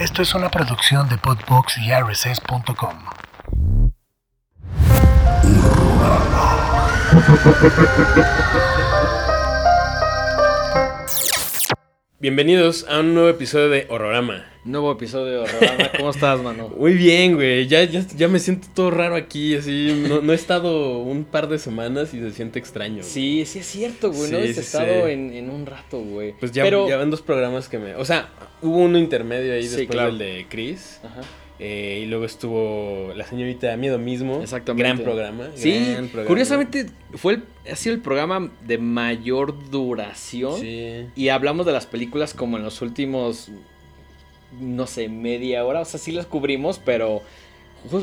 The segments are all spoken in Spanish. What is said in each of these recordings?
Esto es una producción de Podbox y RSS.com. Bienvenidos a un nuevo episodio de Horrorama. Nuevo episodio de Horrorama. ¿Cómo estás, mano? Muy bien, güey. Ya, ya, ya me siento todo raro aquí, así. No, no he estado un par de semanas y se siente extraño. Sí, sí es cierto, güey. no sí, estado sí. En, en un rato, güey. Pues ya, Pero... ya van dos programas que me... O sea, hubo uno intermedio ahí después claro. del de Chris. Ajá. Eh, y luego estuvo La Señorita Miedo mismo. Exactamente. Gran programa. Sí, gran programa. curiosamente fue el, ha sido el programa de mayor duración. Sí. Y hablamos de las películas como en los últimos, no sé, media hora. O sea, sí las cubrimos, pero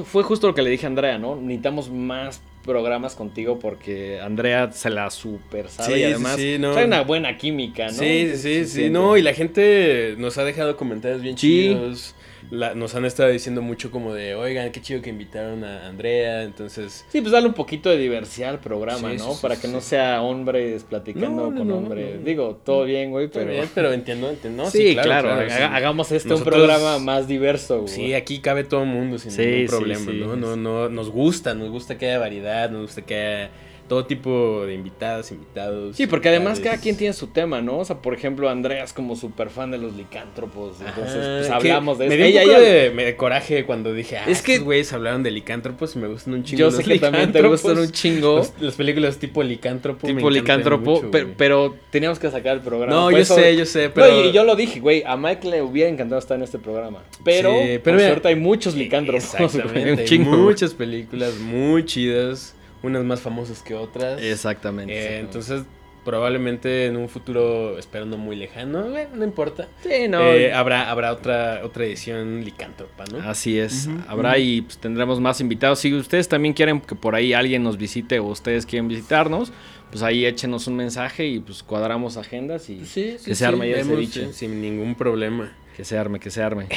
fue justo lo que le dije a Andrea, ¿no? Necesitamos más programas contigo porque Andrea se la super sabe Sí, y además sí, no. trae una buena química, ¿no? Sí, sí, sí, sí, no, y la gente nos ha dejado comentarios bien Sí. chidos. La- nos han estado diciendo mucho como de, oigan, qué chido que invitaron a Andrea, entonces... Sí, pues darle un poquito de diversidad al programa, Sí, ¿no? sí, Para sí, que no sea hombres platicando No, con no, hombres. no. Digo, todo bien, güey, Pero, pero... pero entiendo, entiendo. Sí, claro, hagamos este Nosotros- un programa más diverso, güey. Sí, aquí cabe todo el mundo sin ningún problema. ¿no? No, no, nos gusta, nos gusta que haya variedad, nos gusta que haya todo tipo de invitadas, invitados. Sí, porque además cada quien tiene su tema, ¿no? O sea, por ejemplo, Andrea es como súper fan de los licántropos. Entonces, pues hablamos de Me eso. dio un Ella- poco ella- de, me- de coraje cuando dije, ah, Es que- güeyes hablaron de licántropos y me gustan un chingo Yo los sé que también te licántropos. gustan un chingo. Los- las películas tipo licántropo. me tipo licántropo, mucho, pero, pero teníamos que sacar el programa. No, yo eso- sé, yo sé, No, pero... y yo lo dije, güey, a Mike le hubiera encantado estar en este programa. Pero, Sí, pero por mira, suerte hay muchos licántropos. güey, Exactamente, un chingo, muchas películas muy chidas, unas más famosas que otras. Exactamente. Eh, exactamente. entonces, probablemente en un futuro, espero no muy lejano, bueno, no importa. sí, no. eh, habrá, habrá otra, otra edición licántropa, ¿no? Así es, habrá y pues, tendremos más invitados. Si ustedes también quieren que por ahí alguien nos visite o ustedes quieren visitarnos, pues ahí échenos un mensaje y pues cuadramos agendas y Sí, que se arme ya ese vemos, sí, sin ningún problema. que se arme, que se arme.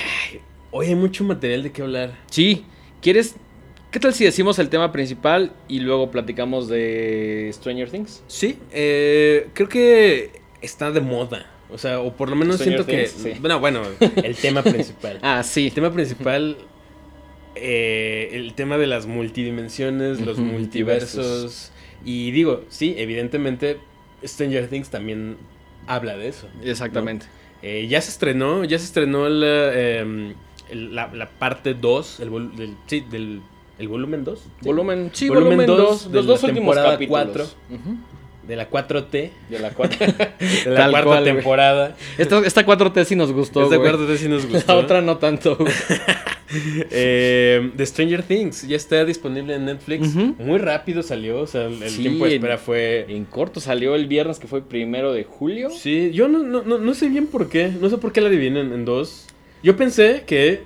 Hoy hay mucho material de qué hablar. Sí, ¿quieres? ¿Qué tal si decimos el tema principal y luego platicamos de Stranger Things? Sí, eh, creo que está de moda. O sea, o por lo menos Stranger siento que... Sí. Bueno, bueno, el tema principal. Ah, sí. El tema principal, eh, el tema de las multidimensiones, los multiversos. Y digo, sí, evidentemente Stranger Things también habla de eso. Exactamente. Eh, ya se estrenó, ya se estrenó la, em, el- la, la parte 2, el, vol- del, sí, del el volumen 2. Volumen, sí, Volumen volumen dos 2, de los la dos últimos capítulos. De la 4T, De la 4. de la cuarta cual, temporada. esta, esta 4T sí nos gustó, Esta güey. 4T sí nos La gustó. otra no tanto. Eh, de Stranger Things ya está disponible en Netflix. Muy rápido salió, o sea, el el Sí, tiempo de espera fue... En corto salió el viernes que fue primero de julio. Sí, yo no, no, no, no sé bien por qué, no sé por qué la dividen en dos. Yo pensé que.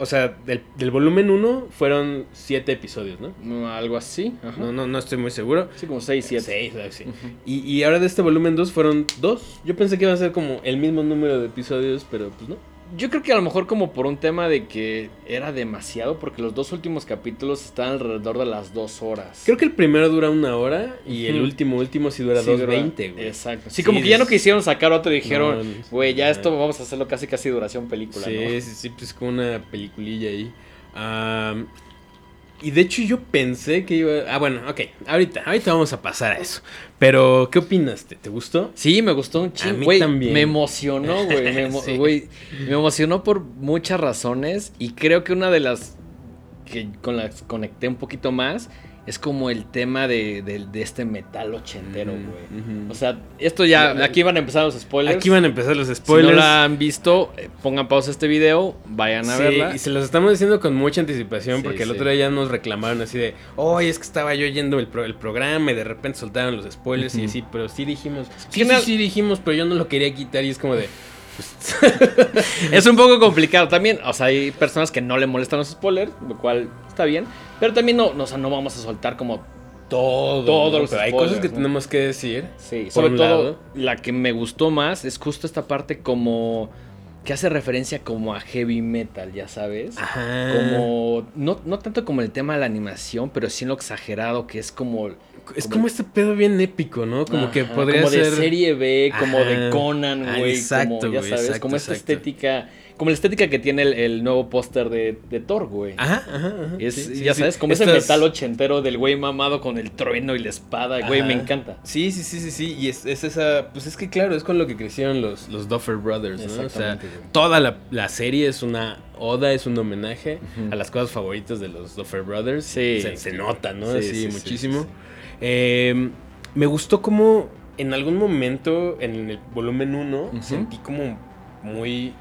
O sea, del, del volumen 1 fueron siete episodios, ¿no? No, Algo así. Ajá. No, no, no estoy muy seguro. Sí, como 6, 7. Seis, algo así. y, y ahora de este volumen 2 fueron dos. Yo pensé que iba a ser como el mismo número de episodios, pero pues no. Yo creo que a lo mejor como por un tema de que era demasiado, porque los dos últimos capítulos están alrededor de las dos horas. Creo que el primero dura una hora y el último, último sí dura Sí, 2.20, güey. Exacto. Sí, Sí, como que ya no quisieron sacar otro y No, dijeron, no, güey, ya no. esto vamos a hacerlo casi casi duración película, Sí, ¿no? sí, sí, pues como una peliculilla ahí. Am, y de hecho yo pensé que iba... Ah, bueno, ok, ahorita, ahorita vamos a pasar a eso. Pero, ¿qué opinas? ¿Te, gustó? Sí, me gustó un chingo. mí Güey, también. me emocionó, güey. Me, emo- Sí. güey, me emocionó por muchas razones. Y creo que una de las que con las conecté un poquito más es como el tema de, de- de este metal ochentero, güey. O sea, esto ya, aquí van a empezar los spoilers. Aquí van a empezar los Si spoilers. no la han visto, eh, pongan pausa a este video, vayan a Sí, verla. y se los estamos diciendo con mucha anticipación Sí, porque el otro día ya nos reclamaron así de, oye, es que estaba yo yendo el, pro- el programa y de repente soltaron los spoilers y Ujú. así, pero sí dijimos, sí, sí, sí dijimos, pero yo no lo quería quitar y es como de, Es un poco complicado también. O sea, hay personas que no le molestan los spoilers, lo cual está bien. Pero también no, no, o sea, no vamos a soltar como todo, Todos los pero hay spoilers, cosas que ¿no? tenemos que decir. Sí, Por sobre todo lado. la que me gustó más es justo esta parte como que hace referencia como a heavy metal, ya sabes. Ajá. Como no, no tanto como el tema de la animación, pero sí en lo exagerado que es como Es como este pedo bien épico, ¿no? Como Ajá, que podría como ser. de serie B, como Ajá. de Conan, güey. exacto, como, ya sabes, exacto, como esta exacto. estética. Como la estética que tiene el, el nuevo póster de, de Thor, güey. Ajá, ajá, ajá. Es, Sí, ya sí. sabes, como ese metal ochentero del güey mamado con el trueno y la espada, güey, me encanta. Sí, sí, sí, sí, sí. Y es, es esa. Pues es que claro, es con lo que crecieron los, los Duffer Brothers, ¿no? O sea, güey. toda la, la serie es una oda, es un homenaje a las cosas favoritas de los Duffer Brothers. Sí. Se, se nota, ¿no? Sí, sí, muchísimo. Eh, me gustó como en algún momento en el volumen 1 Ujú. sentí como muy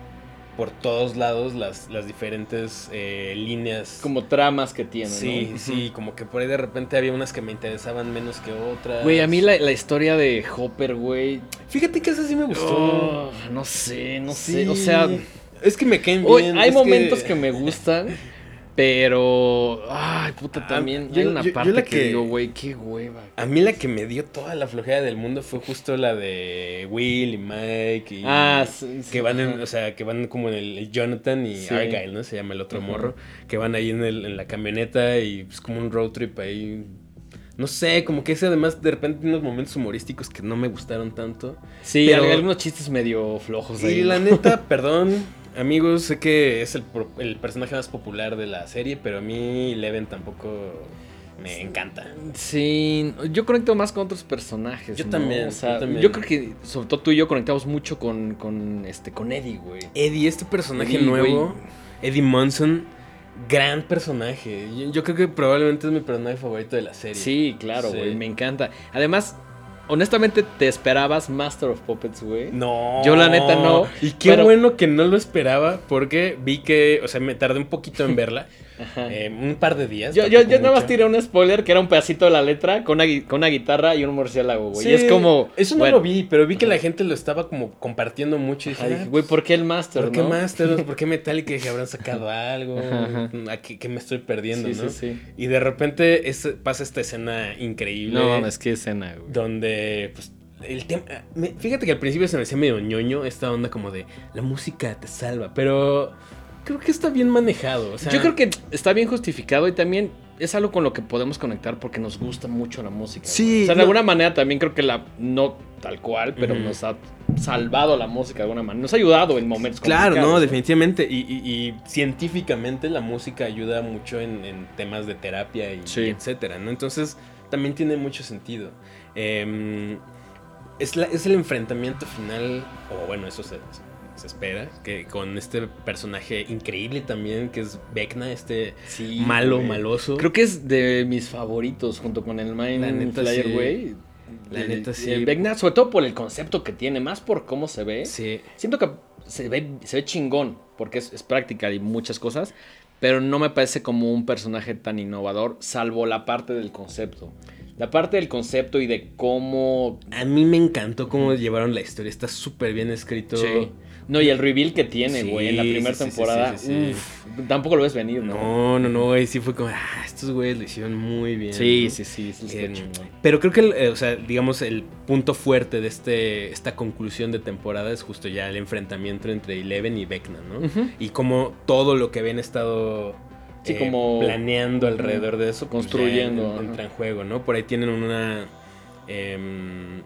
por todos lados las, las diferentes eh, líneas. Como tramas que tiene, Sí, ¿no? sí, como que por ahí de repente había unas que me interesaban menos que otras. Güey, a mí la, la historia de Hopper, güey. Fíjate que esa sí me gustó. oh, no sé, no Sí. sé. O sea, es que me caen bien. hay momentos que... me gustan, pero. Ay, puta, Ah, también. yo- hay una yo- yo parte la que, que- digo, güey, qué hueva. A mí la que me dio toda la flojera del mundo fue justo la de Will y Mike y Ah, sí, sí, que van en, o sea, que van como en el, Jonathan y Sí. Argyle, ¿no? Se llama el otro morro, que van ahí en, el, en la camioneta y es como un road trip ahí. No sé, como que ese además de repente tiene unos momentos humorísticos que no me gustaron tanto. Sí, pero- algunos chistes medio flojos ahí. Y la ¿no? neta, perdón, amigos, sé que es el, personaje más popular de la serie, pero a mí Eleven tampoco me encanta. Sí, yo conecto más con otros personajes. Yo ¿no? también, O sea, yo también. yo creo que sobre todo tú y yo conectamos mucho con, con, este, con Eddie, güey. Eddie, este personaje Eddie, nuevo, güey. Eddie Munson, gran personaje. Yo, yo creo que probablemente es mi personaje favorito de la serie. Sí, claro, Sí. güey, me encanta. Además, honestamente, ¿te esperabas Master of Puppets, güey? No. Yo la neta no, Y qué pero- bueno que no lo esperaba porque vi que, o sea, me tardé un poquito en verla. Eh, un par de días. Yo, yo, yo nada más tiré un spoiler que era un pedacito de la letra con una, con una guitarra y un murciélago, güey. Sí, y es como. Eso no bueno, lo vi, pero vi que la gente lo estaba como compartiendo mucho. Y dije, dije, ah, güey, ¿por qué el Master, ¿Por qué? Master? ¿Por qué Metallica? Dije, habrán sacado algo. Ajá, ajá. ¿A qué, qué me estoy perdiendo, Sí, no? sí, sí. Y de repente es- pasa esta escena increíble. No mames, qué escena, güey. Donde, pues, el tema. Fíjate que al principio se me hacía medio ñoño esta onda como de la música te salva, pero creo que está bien manejado. O sea, Yo creo que está bien justificado y también es algo con lo que podemos conectar porque nos gusta mucho la música. Sí, O sea, de no- alguna manera también creo que la. No tal cual, pero nos ha salvado la música de alguna manera. Nos ha ayudado en momentos Claro, no, definitivamente. Y, y- y científicamente la música ayuda mucho en, en temas de terapia y, Sí. y etcétera, ¿no? Entonces también tiene mucho sentido. Em, es, la- es el enfrentamiento final, o bueno, eso se, se espera, que con este personaje increíble también, que es Vecna, este Sí, malo, güey. maloso. Creo que es de mis favoritos junto con el Mind Flyer, sí. güey. La El- neta, sí. el Vecna, sobre todo por el concepto que tiene, más por cómo se ve. Sí. Siento que se ve, se ve chingón, porque es, es práctica y muchas cosas, pero no me parece como un personaje tan innovador, salvo la parte del concepto. La parte del concepto y de cómo... A mí me encantó cómo llevaron la historia, está súper bien escrito. Sí. No, y el reveal que tiene, Sí, güey, en la primera sí, temporada, sí, uf, tampoco lo ves venir, ¿no? No, no, no, güey, sí fue como, ah, estos güeyes lo hicieron muy bien. Sí, ¿no? sí, sí, Eh, chingón. pero creo que, el, eh, o sea, digamos, el punto fuerte de este, esta conclusión de temporada es justo ya el enfrentamiento entre Eleven y Vecna, ¿no? Y como todo lo que habían estado Sí, eh, como- planeando alrededor de eso, pues, Construyendo, entra en juego, ¿no? Por ahí tienen una... em,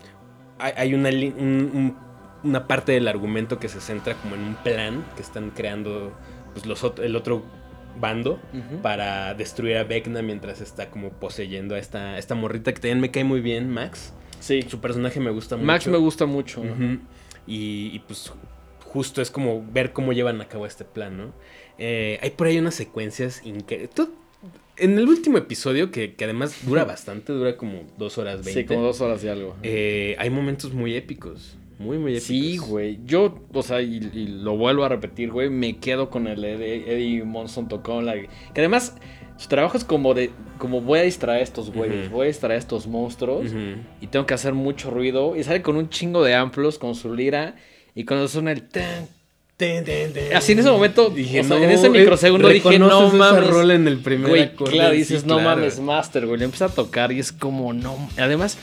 hay, hay una, un- un- una parte del argumento que se centra como en un plan que están creando pues, los, el otro bando para destruir a Vecna mientras está como poseyendo a esta, esta morrita que también me cae muy bien, Max. Sí, Su personaje me gusta mucho. Max me gusta mucho. Y, y, pues justo es como ver cómo llevan a cabo este plan, ¿no? Eh, hay por ahí unas secuencias increíbles. En el último episodio, que, que además dura bastante, dura como dos horas veinte. Sí, como dos horas y algo. eh, hay momentos muy épicos. Muy, muy épicos. Sí, güey. Yo, o sea, y, y lo vuelvo a repetir, güey. Me quedo con el Eddie, Eddie Monson tocó la. Que además, su trabajo es como de. Como voy a distraer a estos güeyes. Voy a distraer a estos monstruos. Y tengo que hacer mucho ruido. Y sale con un chingo de amplos, con su lira. Y cuando suena el. tan, Ten, ten, ten. Así en ese momento, dije, o sea, no, en ese eh, microsegundo dije, no mames. rola en el primer Güey, claro, sí, dices, no mames, Master, güey. Le empieza a tocar y es como, no. Además,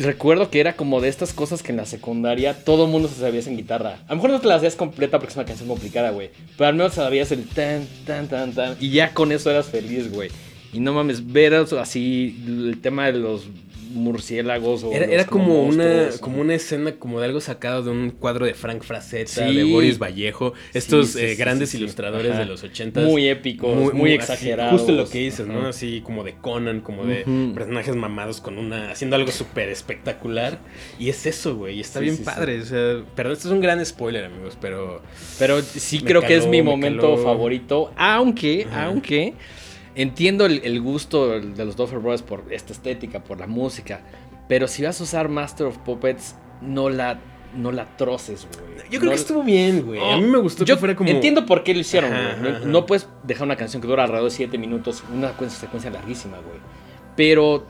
recuerdo que era como de estas cosas que en la secundaria todo mundo se sabía en guitarra. A lo mejor no te la hacías completa porque es una canción complicada, güey. Pero al menos sabías el tan, tan, tan, tan. Y ya con eso eras feliz, güey. Y no mames, ver así el tema de los murciélagos o Era, era como una, como una escena como de algo sacado de un cuadro de Frank Frazetta, Sí. de Boris Vallejo, estos Sí, sí, eh, grandes ilustradores Ajá. de los ochentas. muy épicos, muy, así, exagerados. justo lo que dices, ¿no? Así como de Conan, como de personajes mamados con una. haciendo algo súper espectacular. Y es eso, güey. y Está bien padre. O sea, perdón, esto es un gran spoiler, amigos, pero. Pero sí creo que es mi me momento caló. favorito. Aunque, Ajá. aunque entiendo el, el gusto de los Duffer Brothers por esta estética, por la música. Pero si vas a usar Master of Puppets, no la, no la troces, güey. Yo creo No- que estuvo bien, güey. A mí me gustó Yo que fuera como. Entiendo por qué lo hicieron, Ajá, güey. No, ajá. no puedes dejar una canción que dura alrededor de 7 minutos, una cu- secuencia larguísima, güey. Pero.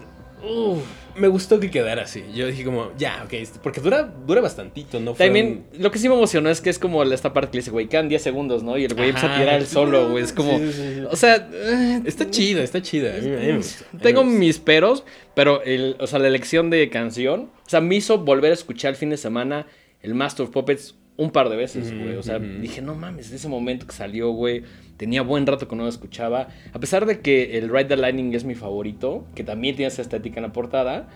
Me gustó que quedara así. Yo dije como, ya, ok. este- Porque dura, dura bastantito, ¿no? También, lo que sí me emocionó es que es como esta parte que le dice, güey, quedan 10 segundos, ¿no? Y el güey empieza a tirar el solo, güey. Es como. Sí, sí, sí. O sea. eh, Está chida, está chida. Tengo mis peros, pero el, o sea, la elección de canción, o sea, me hizo volver a escuchar el fin de semana el Master of Puppets un par de veces, güey. O sea, dije, no mames, de ese momento que salió, güey, tenía buen rato que no lo escuchaba. A pesar de que el Ride the Lightning es mi favorito, que también tiene esa estética en la portada,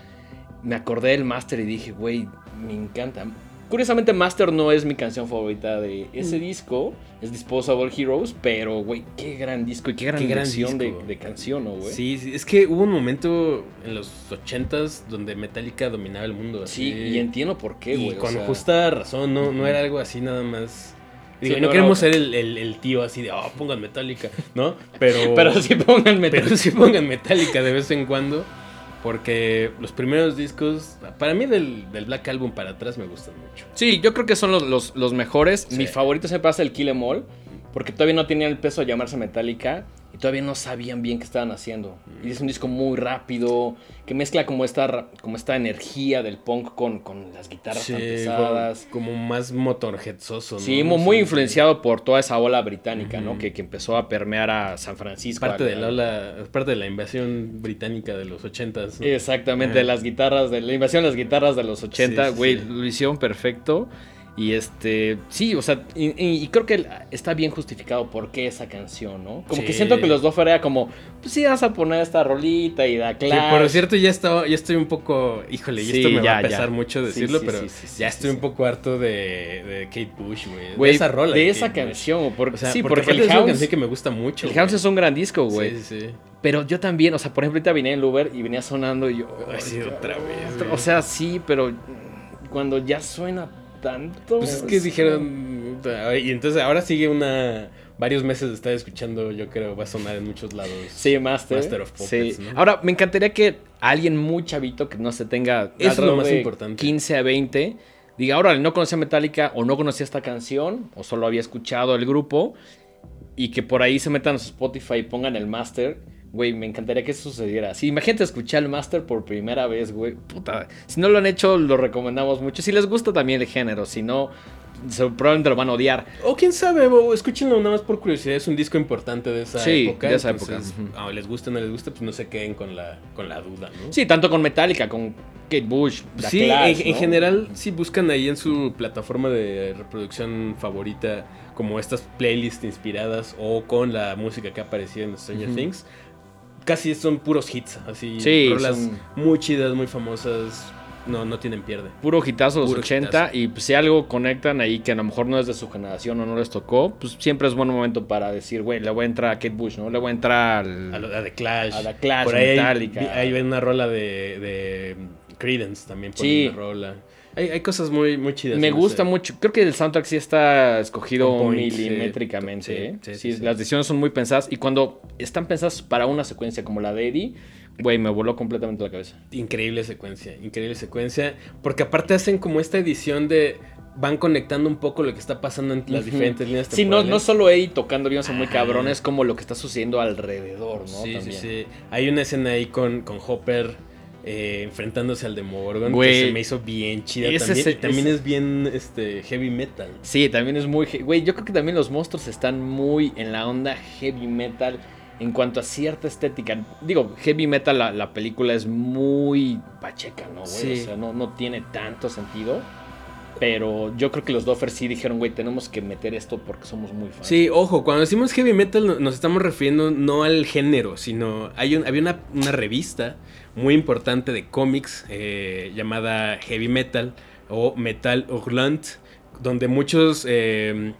me acordé del Master y dije, güey, me encanta. Curiosamente, Master no es mi canción favorita de ese disco, es Disposable Heroes, pero, güey, qué gran disco y qué gran, Qué gran de, canción, ¿no, güey? Sí, sí, es que hubo un momento en los ochentas donde Metallica dominaba el mundo. Sí, y entiendo por qué, Y güey. o con sea, justa razón, no, no era algo así nada más. Digo, Sí, no, no queremos ser el, el- el tío así de, oh, pongan Metallica, ¿no? Pero, Pero sí pónganme. pero sí pongan Metallica de vez en cuando. Porque los primeros discos, para mí del, del Black Album para atrás me gustan mucho. Sí, yo creo que son los, los, los mejores. Sí. Mi favorito se pasa el Kill Em All. Porque todavía no tenían el peso de llamarse Metallica. Y todavía no sabían bien qué estaban haciendo. Y es un disco muy rápido. Que mezcla como esta, como esta energía del punk con, con las guitarras tan pesadas. como, como más motorheadsoso, ¿no? Sí, mu- muy Sí, influenciado por toda esa ola británica, ¿no? Que, que empezó a permear a San Francisco. Parte de la ola, parte de la invasión británica de los ochentas. ¿no? Exactamente, de las guitarras, de la invasión de las guitarras de los 80, Sí, sí, güey, sí. lo hicieron perfecto. Y este, sí, o sea, y, creo que está bien justificado por qué esa canción, ¿no? Como que Sí. siento que los dos era como, pues sí, vas a poner esta rolita y da claro. por cierto ya estaba, ya estoy un poco, híjole, y Sí, esto me ya, va a pesar ya. mucho Sí, decirlo, sí, pero sí, sí, sí, ya sí, estoy sí. un poco harto de, de Kate Bush, güey. De esa rola. de esa Kate canción, por- O sea, sí, porque, el es una House, canción que me gusta mucho. el. House es un gran disco, güey. Sí, sí, sí. Pero yo también, o sea, por ejemplo, ahorita vine en el Uber y venía sonando y yo... Ay, sí, "Ay, otra vez, güey". O sea, sí, pero cuando ya suena tanto... Pues es que dijeron, y entonces ahora sigue una, varios meses de estar escuchando, yo creo, va a sonar en muchos lados. Sí, Master. Master of Puppets, sí. ¿no? Ahora, me encantaría que alguien muy chavito que no se tenga es lo más de importante. 15 a 20 diga, ahora no conocía Metallica o no conocía esta canción o solo había escuchado el grupo y que por ahí se metan a su Spotify y pongan el Master. Güey, me encantaría que eso sucediera. Sí, imagínate escuchar el Master por primera vez, güey. Puta. Si no lo han hecho, lo recomendamos mucho. Si les gusta también el género, si no, probablemente lo van a odiar. O quién sabe, o escúchenlo nada más por curiosidad, es un disco importante de esa Sí, época. de esa entonces, época. Ah, les gusta o no les gusta, pues no se queden con la, con la duda, ¿no? Sí, tanto con Metallica, con Kate Bush, The Sí, Clash, en, general, si buscan ahí en su plataforma de reproducción favorita, como estas playlists inspiradas o con la música que ha aparecido en Stranger Ujú. Things, casi son puros hits, así, Sí, rolas son- muy chidas, muy famosas, no, no tienen pierde. Puro hitazo de los Puro 80 hitazo. y pues, si algo conectan ahí que a lo mejor no es de su generación o no les tocó, pues siempre es buen momento para decir, güey, le voy a entrar a Kate Bush, ¿no? Le voy a entrar al... A, lo- a The Clash. A The Clash, por ahí hay- Metallica. una rola de, de Credence también. Por Sí. una rola. Hay, hay cosas muy, muy chidas. Me gusta mucho. Creo que el soundtrack sí está escogido point, sí. milimétricamente. Sí, ¿eh? sí, Sí, sí, sí. las decisiones son muy pensadas y cuando están pensadas para una secuencia como la de Eddie, güey, me voló completamente la cabeza. Increíble secuencia, increíble secuencia. Porque aparte hacen como esta edición de. Van conectando un poco lo que está pasando en las diferentes líneas Sí, no, no solo Eddie tocando son muy cabrones, como lo que está sucediendo alrededor, ¿no? Sí, sí, También. sí. Hay una escena ahí con, con Hopper eh, enfrentándose al Demogorgon Güey. que se me hizo bien chida. Ese también es- también ese- es bien este, heavy metal. Sí, también es muy... Güey, yo creo que también los monstruos están muy en la onda heavy metal en cuanto a cierta estética. Digo, heavy metal, la, la película es muy pacheca, ¿no, güey? Sí. O sea, no, no tiene tanto sentido. Pero yo creo que los Doffers sí dijeron, güey, tenemos que meter esto porque somos muy fans. Sí, ojo, cuando decimos heavy metal no- nos estamos refiriendo no al género, sino hay un- había una, una revista muy importante de cómics eh, llamada Heavy Metal o Metal Hurlant, donde muchos eh,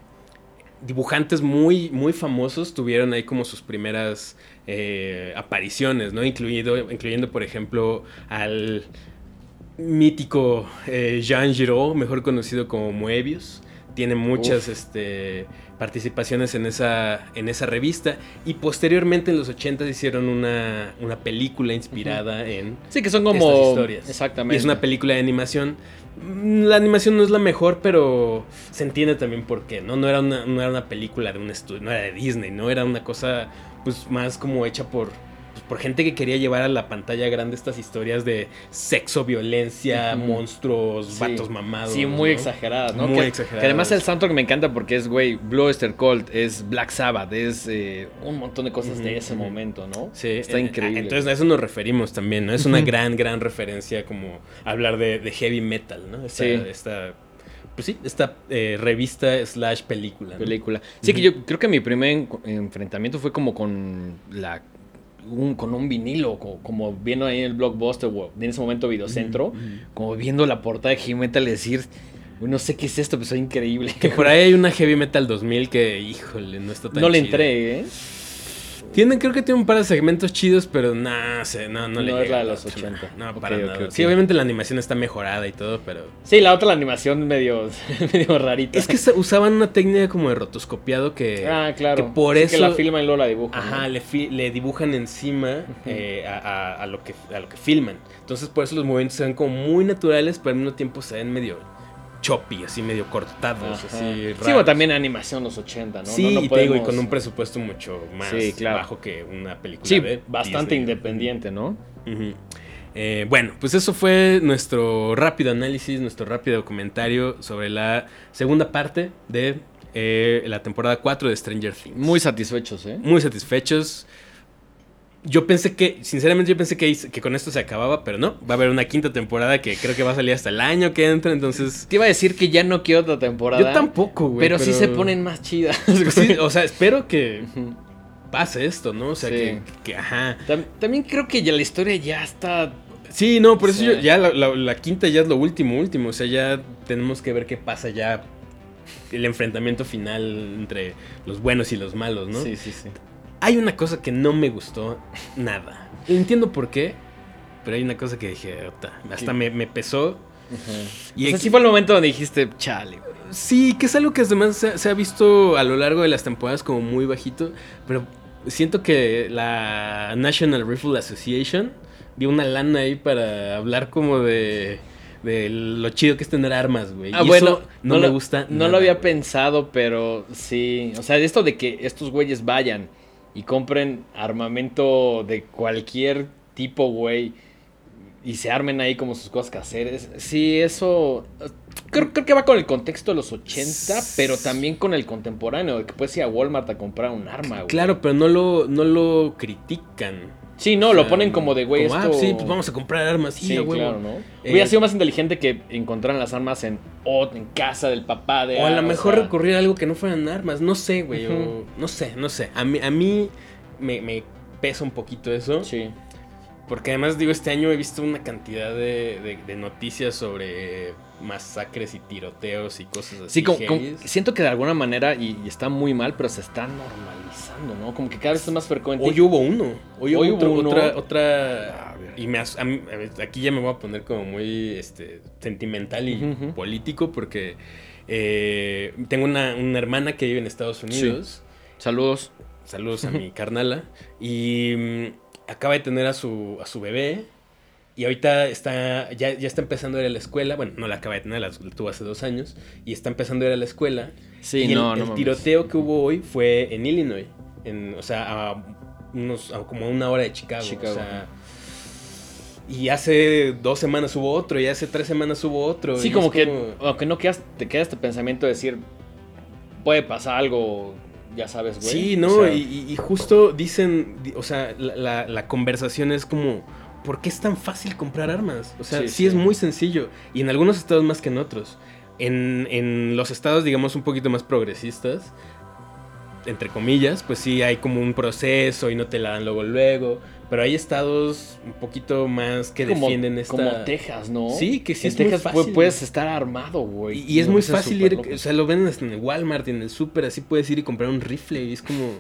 dibujantes muy, muy famosos tuvieron ahí como sus primeras eh, apariciones, ¿no? Incluido, incluyendo, por ejemplo, al mítico Jean Giraud, mejor conocido como Moebius. Tiene muchas este, participaciones en esa, en esa revista. Y posteriormente en los 80 hicieron una, una película inspirada en Sí, que son estas como... historias. Exactamente. Y es una película de animación. Mm, La animación no es la mejor, pero se entiende también por qué, ¿no? No era una, no era una película de un estudio, no era de Disney, ¿no? Era una cosa, pues, más como hecha por, por gente que quería llevar a la pantalla grande estas historias de sexo, violencia, monstruos, Sí. vatos mamados. Sí, muy ¿no? exageradas, ¿no? Muy que, exageradas. que además el soundtrack me encanta porque es, güey, Blue Oyster Cult, es Black Sabbath, es eh, un montón de cosas de ese momento, ¿no? Sí, Está eh, increíble. Entonces a eso nos referimos también, ¿no? Es una gran, gran referencia como hablar de, de heavy metal, ¿no? Esta, Sí. esta pues sí, esta eh, revista slash película. ¿no? película. Sí, que yo creo que mi primer en- enfrentamiento fue como con la un- con un vinilo, co- como, viendo ahí en el blockbuster o en ese momento Videocentro, como viendo la portada de Heavy Metal y decir, "Uy, no sé qué es esto, pero es increíble. Que por ahí hay una Heavy Metal 2000 que, híjole, no está tan no le entré, ¿eh? Tienen, creo que tiene un par de segmentos chidos, pero nada, sé, no, no, le No es la de los otro, 80. No, para ok, nada. Sí, obviamente la animación está mejorada y todo, pero... Sí, la otra la animación medio, medio rarita. Es que usaban una técnica como de rotoscopiado que... ah, claro. que por Sí, eso- que la filman y luego la dibujan. Ajá, ¿no? le, fi- le dibujan encima eh, a, a- a lo que, a lo que filman. Entonces por eso los movimientos se ven como muy naturales, pero al mismo tiempo se ven medio choppy, así medio cortados, Ajá. así Sí, raros. bueno, también animación los 80, ¿no? Sí, No- te digo, y con un presupuesto mucho más Sí, claro. bajo que una película Sí, de bastante Disney. independiente, ¿no? Eh, bueno, pues eso fue nuestro rápido análisis, nuestro rápido comentario sobre la segunda parte de eh, la temporada 4 de Stranger Things. Muy satisfechos, ¿eh? muy satisfechos. Yo pensé que, sinceramente, yo pensé que, con esto se acababa, pero no. Va a haber una quinta temporada que creo que va a salir hasta el año que entra, entonces. Te iba a decir que ya no quiero otra temporada. Yo tampoco, güey. Pero, sí se ponen más chidas. Sí, o sea, espero que pase esto, ¿no? O sea, Sí. que, que- Ajá. Tam- También creo que ya la historia ya está. Sí, no, por eso yo- ya la, la- la quinta ya es lo último, último. O sea, ya tenemos que ver qué pasa ya. El enfrentamiento final entre los buenos y los malos, ¿no? Sí, sí, sí. Hay una cosa que no me gustó nada. Entiendo por qué, pero hay una cosa que dije, hasta me, me pesó. Y Y sí fue el momento donde dijiste, chale. Sí, que es algo que además se, se ha visto a lo largo de las temporadas como muy bajito, pero siento que la National Rifle Association dio una lana ahí para hablar como de, de lo chido que es tener armas, güey. Ah, Y bueno, eso no, me lo- gusta. No nada, lo había güey. pensado, pero sí. O sea, esto de que estos güeyes vayan y compren armamento de cualquier tipo, güey, y se armen ahí como sus cosas caseras. Sí, eso. Creo, creo que va con el contexto de los 80, pero también con el contemporáneo, que puedes ir a Walmart a comprar un arma, güey. Claro, pero no lo, no lo critican. Sí, no, O lo ponen como de, güey, como, esto... ah, sí, pues vamos a comprar armas. Sí, Sí, claro, ¿no? Eh, Hubiera sido más inteligente que encontraran las armas en, o en casa del papá de... O a ah, lo mejor sea, recurrir a algo que no fueran armas. No sé, güey. O- No sé, no sé. A mí, a mí me, me pesa un poquito eso. Sí. Porque además, digo, este año he visto una cantidad de, de- de noticias sobre masacres y tiroteos y cosas así. Sí, como, como- heavies. siento que de alguna manera, y, y está muy mal, pero se está normalizando, ¿no? Como que cada vez es más frecuente. Hoy hubo uno. Hoy, Hoy hubo otro- hubo uno. otra. otra y me as- a mí- a ver, aquí ya me voy a poner como muy este, sentimental y político porque eh, tengo una, una hermana que vive en Estados Unidos. Saludos. Saludos a mi carnala. Y mm, acaba de tener a su, a su bebé. Y ahorita está, ya, ya está empezando a ir a la escuela. Bueno, no la acaba de tener, la, tuvo hace dos años. Y está empezando a ir a la escuela. Sí, y el, no, no el tiroteo que hubo hoy fue en Illinois. En, o sea, a, unos, a como una hora de Chicago. Chicago, o sea, y hace dos semanas hubo otro. Y hace tres semanas hubo otro. Sí, como que, aunque no quedas, te queda este pensamiento de decir, puede pasar algo, ya sabes, güey. Sí, O no, sea, y, justo dicen, di- o sea, la, la- la conversación es como, ¿por qué es tan fácil comprar armas? O sea, Sí, sí, sí. es muy sencillo, y en algunos estados más que en otros. En, en los estados, digamos, un poquito más progresistas, entre comillas, pues sí hay como un proceso y no te la dan luego luego. Pero hay estados un poquito más que como, defienden esta. Como Texas, ¿no? Sí, que sí en es muy Texas fácil. puedes estar armado, güey. Y, y es muy fácil ir, loco. o sea, lo venden hasta en el Walmart y en el super, así puedes ir y comprar un rifle y es como,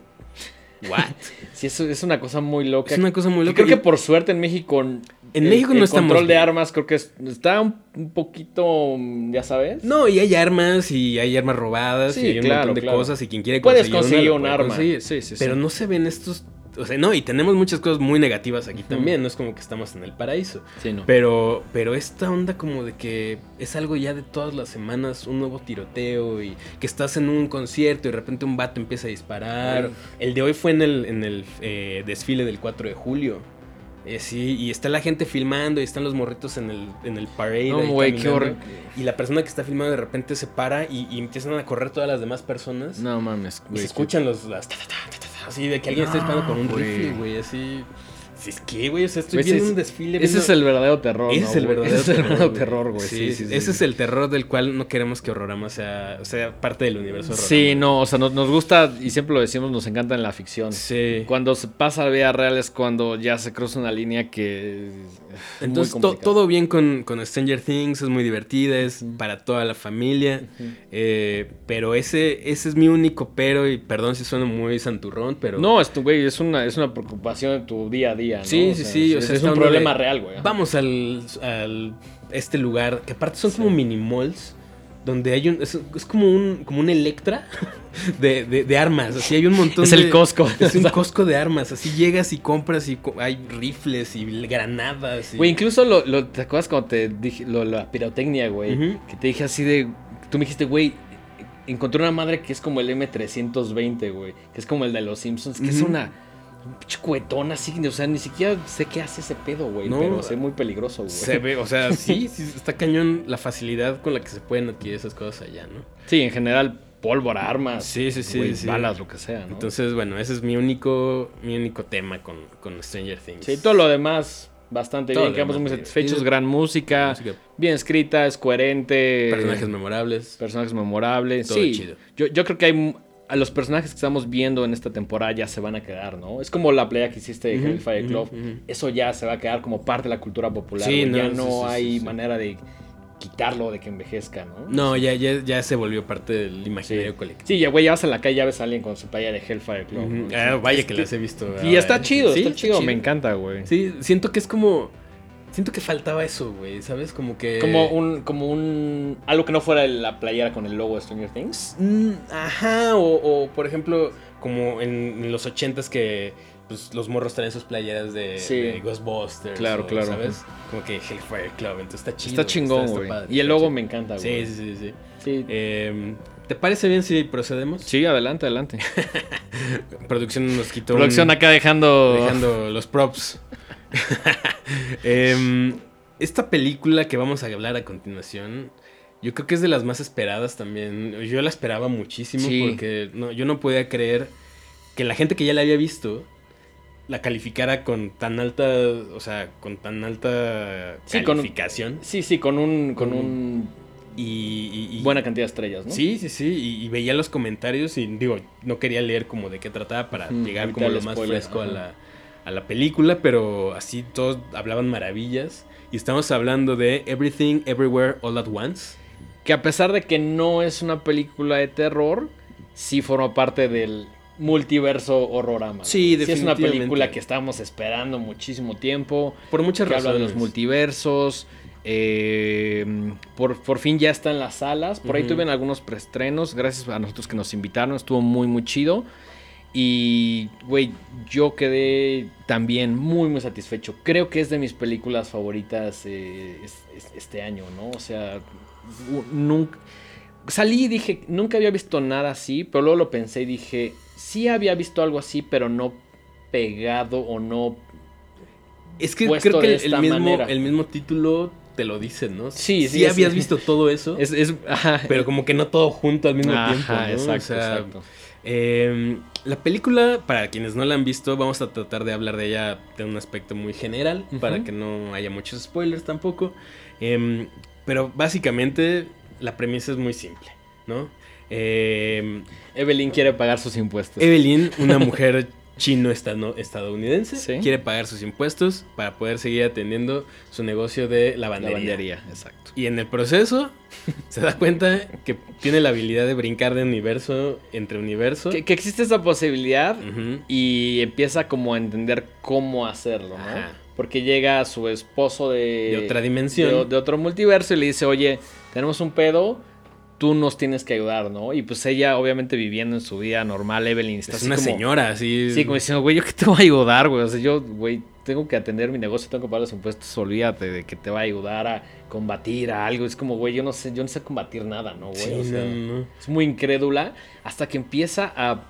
what? Sí, eso es una cosa muy loca. es una cosa muy loca. Creo que por suerte en México. En el- México no el estamos control de armas creo que es- está un, un poquito, ya sabes. No, y hay armas y hay armas robadas Sí, y hay un montón de claro. cosas y quien quiere Puedes conseguir, conseguir una, un arma. conseguir. Sí, sí, sí. Pero no se ven estos, o sea, no, y tenemos muchas cosas muy negativas aquí también, no es como que estamos en el paraíso. Sí, no. Pero, pero esta onda como de que es algo ya de todas las semanas, un nuevo tiroteo y que estás en un concierto y de repente un vato empieza a disparar. Ay. El de hoy fue en el, en el eh, desfile del 4 de julio. Eh, sí, y está la gente filmando y están los morritos en el, en el parade. No, güey, qué. Y la persona que está filmando de repente se para y, y empiezan a correr todas las demás personas. No mames, y se escuchan los, las ta, ta, ta, así de que alguien está disparando con un güey. rifle, güey, así. Si es que, güey, o sea, estoy Güey, viendo ese un es- desfile. Ese viendo- es el verdadero terror. ese ¿no, es el güey? verdadero Ese es el verdadero güey. terror, güey. Sí, Sí, Ese es el terror del cual no queremos que Horrorama sea, sea parte del universo Horrorama. Sí, no, o sea, nos, nos gusta, y siempre lo decimos, nos encanta en la ficción. Sí. Cuando se pasa a la vida real es cuando ya se cruza una línea que. Es Entonces, to- todo bien con, con Stranger Things, es muy divertida, es para toda la familia. Eh, pero ese, ese es mi único pero, y perdón si suena muy santurrón, pero. No, esto, güey, es una, es una preocupación de tu día a día, ¿no? Sí, O sí, sea, sí, Es, o sea, es un problema de- real, güey. Vamos al, al este lugar, que aparte son Sí. como mini malls, donde hay un. Es, es como un como un Electra de, de- de armas. Así hay un montón Es de. el Costco. Es un Costco de armas. Así llegas y compras y co- hay rifles y granadas. y- Güey, incluso lo, lo- ¿te acuerdas cuando te dije lo, la pirotecnia, güey? Que te dije así de. Tú me dijiste, güey, encontré una madre que es como el M320, güey. Que es como el de los Simpsons, que es una. Un pinche cuetón así, o sea, ni siquiera sé qué hace ese pedo, güey. No, pero sé muy peligroso, güey. Se ve, o sea, sí, sí, está cañón la facilidad con la que se pueden adquirir esas cosas allá, ¿no? Sí, en general, pólvora, armas, Sí, sí, sí, balas, lo que sea, ¿no? Entonces, bueno, ese es mi único, mi único tema con, con Stranger Things. sí, todo lo demás, bastante Todo bien. Quedamos muy satisfechos. Gran música, Música, bien escrita, es coherente. personajes memorables. personajes memorables. Todo sí, chido. Yo, yo creo que hay a los personajes que estamos viendo en esta temporada ya se van a quedar, ¿no? Es como la playa que hiciste de Hellfire Club. Eso ya se va a quedar como parte de la cultura popular. Sí, no, ya no sí, hay sí. manera de quitarlo, de que envejezca, ¿no? No, ya, ya, ya se volvió parte del imaginario colectivo. sí ya, güey, ya vas a la calle, ya ves a alguien con su playa de Hellfire Club. Ah, vaya que las he visto. Y está chido, está, chido, me encanta, güey. Sí, siento que es como. Siento que faltaba eso, güey, ¿sabes? Como que. Como un, como un. Algo que no fuera la playera con el logo de Stranger Things. Mm, ajá, o, o, por ejemplo, como en, en los ochentas que pues, los morros traen sus playeras de, Sí. de Ghostbusters. Claro, o, claro. ¿Sabes? Como que Hellfire Club, entonces está chido. está chingón, güey. y el logo me encanta, güey. Sí, sí, sí. sí. Sí. Eh, ¿Te parece bien si procedemos? Sí, adelante, adelante. Producción nos quitó. un- Producción acá dejando. dejando los props. Em, esta película que vamos a hablar a continuación, yo creo que es de las más esperadas también. Yo la esperaba muchísimo Sí. porque no, yo no podía creer que la gente que ya la había visto la calificara con tan alta, o sea, con tan alta Sí, con- calificación. Sí, sí, con un. con Mm. un. Y, y- y- buena cantidad de estrellas, ¿no? Sí, sí, sí. Y, y veía los comentarios y digo, no quería leer como de qué trataba para Ujú, llegar como lo más spoiler, fresco a la, a la película, pero así todos hablaban maravillas. Y estamos hablando de Everything, Everywhere, All at Once. Que a pesar de que no es una película de terror, sí forma parte del multiverso horrorama. Sí, es una definitivamente. película que estábamos esperando muchísimo tiempo. Por muchas que habla de razones. los multiversos. eh, por, por fin ya está en las salas. Por ahí Ujú. tuvieron algunos preestrenos. Gracias a nosotros que nos invitaron. Estuvo muy, muy chido. Y, güey, yo quedé también muy, muy satisfecho. Creo que es de mis películas favoritas eh, es- es- este año, ¿no? O sea, nunca... Salí y dije, nunca había visto nada así, pero luego lo pensé y dije, sí había visto algo así, pero no pegado o no Es que creo que el, mismo, el mismo título te lo dice, ¿no? Sí, sí, Sí habías visto todo eso, Es, es- ajá. pero como que no todo junto al mismo Ajá, tiempo, ¿no? exacto, O sea, exacto. Eh, la película, para quienes no la han visto, vamos a tratar de hablar de ella de un aspecto muy general, para que no haya muchos spoilers tampoco. Em, pero básicamente, la premisa es muy simple, ¿no? Eh, Evelyn quiere pagar sus impuestos. Evelyn, una mujer chino estadounidense, Sí. quiere pagar sus impuestos para poder seguir atendiendo su negocio de lavandería. Lavandería, exacto. Y en el proceso se da cuenta que tiene la habilidad de brincar de universo entre universo. Que, que existe esa posibilidad y empieza como a entender cómo hacerlo, ¿no? Ajá. Porque llega su esposo de... De otra dimensión. De, de otro multiverso y le dice, oye, tenemos un pedo, tú nos tienes que ayudar, ¿no? Y pues ella, obviamente, viviendo en su vida normal, Evelyn está Es así una como- señora, así. Sí, como diciendo, güey, ¿yo qué te voy a ayudar, güey? O sea, yo, güey, tengo que atender mi negocio, tengo que pagar los impuestos, olvídate de que te va a ayudar a combatir a algo. Es como, güey, yo no sé, yo no sé combatir nada, ¿no, güey? Sí, O sea, no, no, no. es muy incrédula hasta que empieza a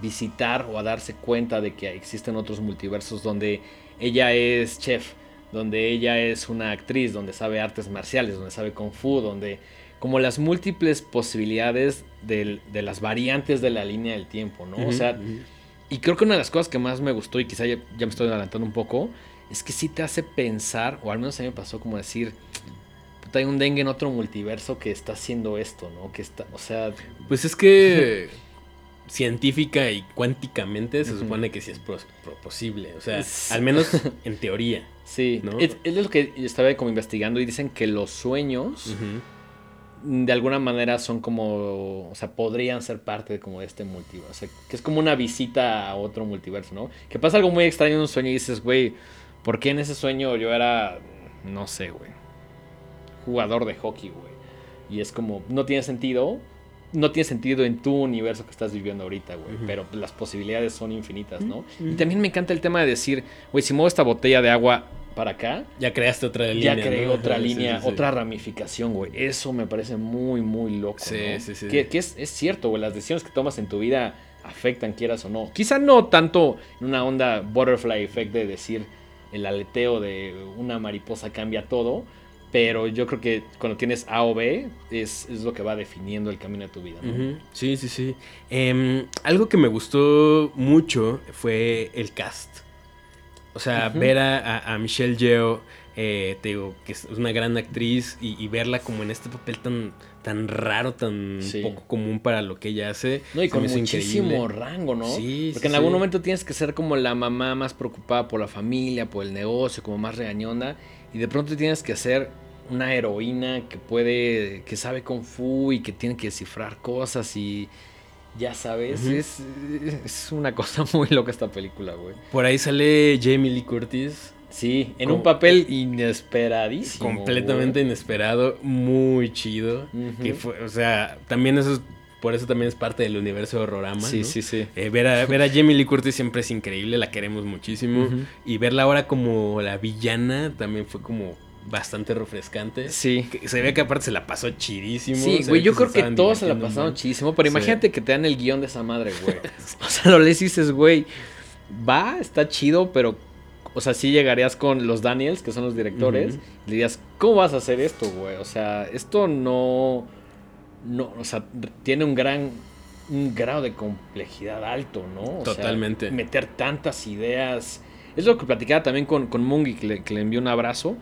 visitar o a darse cuenta de que existen otros multiversos donde ella es chef, donde ella es una actriz, donde sabe artes marciales, donde sabe kung fu, donde como las múltiples posibilidades del- de las variantes de la línea del tiempo, ¿no? o sea, y creo que una de las cosas que más me gustó y quizá ya, ya me estoy adelantando un poco, es que sí te hace pensar, o al menos a mí me pasó como decir, puta, hay un dengue en otro multiverso que está haciendo esto, ¿no? Que está, o sea, Pues es que científica y cuánticamente se supone que sí es pro- posible. O sea, Es- al menos en teoría. sí. ¿No? Es, es lo que yo estaba como investigando y dicen que los sueños. De alguna manera son como, o sea, podrían ser parte de como de este multiverso. O sea, que es como una visita a otro multiverso, ¿no? Que pasa algo muy extraño en un sueño y dices, güey, ¿por qué en ese sueño yo era, no sé, güey, jugador de hockey, güey? Y es como, no tiene sentido. No tiene sentido en tu universo que estás viviendo ahorita, güey. Pero las posibilidades son infinitas, ¿no? Y también me encanta el tema de decir, güey, si muevo esta botella de agua para acá, Ya creaste otra línea. ya creé ¿no? otra sí, línea, sí, sí. otra ramificación, güey. Eso me parece muy, muy loco. Sí, ¿no? sí, sí. Que, que es, es cierto, güey. Las decisiones que tomas en tu vida afectan, quieras o no. Quizá no tanto en una onda butterfly effect de decir el aleteo de una mariposa cambia todo. Pero yo creo que cuando tienes A o B es, es lo que va definiendo el camino de tu vida. Sí, sí, sí. Em, algo que me gustó mucho fue el cast. O sea, ver a, a- a Michelle Yeoh, eh, te digo, que es una gran actriz, y, y verla como en este papel tan, tan raro, tan Sí. poco común para lo que ella hace. No, y con muchísimo increíble. rango, ¿no? Sí, Porque sí, en algún momento tienes que ser como la mamá más preocupada por la familia, por el negocio, como más regañona. Y de pronto tienes que ser una heroína que puede, que sabe kung fu y que tiene que descifrar cosas y ya sabes. Es, es una cosa muy loca esta película, güey. Por ahí sale Jamie Lee Curtis, Sí, en Como- un papel inesperadísimo. completamente güey. inesperado, muy chido. Que fue, o sea, también eso es, por eso también es parte del universo de Horrorama. Sí, ¿no? sí, sí. Eh, ver, a, ver a Jamie Lee Curtis siempre es increíble, la queremos muchísimo. Y verla ahora como la villana también fue como bastante refrescante. Sí. Se ve que aparte se la pasó chidísimo. Sí, güey, yo creo que todos se la pasaron muchísimo, pero Sí. imagínate que te dan el guion de esa madre, güey. O sea, lo lees y dices, güey, va, está chido, pero, o sea, sí llegarías con los Daniels, que son los directores, y le dirías, ¿cómo vas a hacer esto, güey? O sea, esto no, no, o sea, tiene un gran, un grado de complejidad alto, ¿no? O sea, Totalmente. meter tantas ideas. Es lo que platicaba también con, con Mungi, que le, que le envió un abrazo,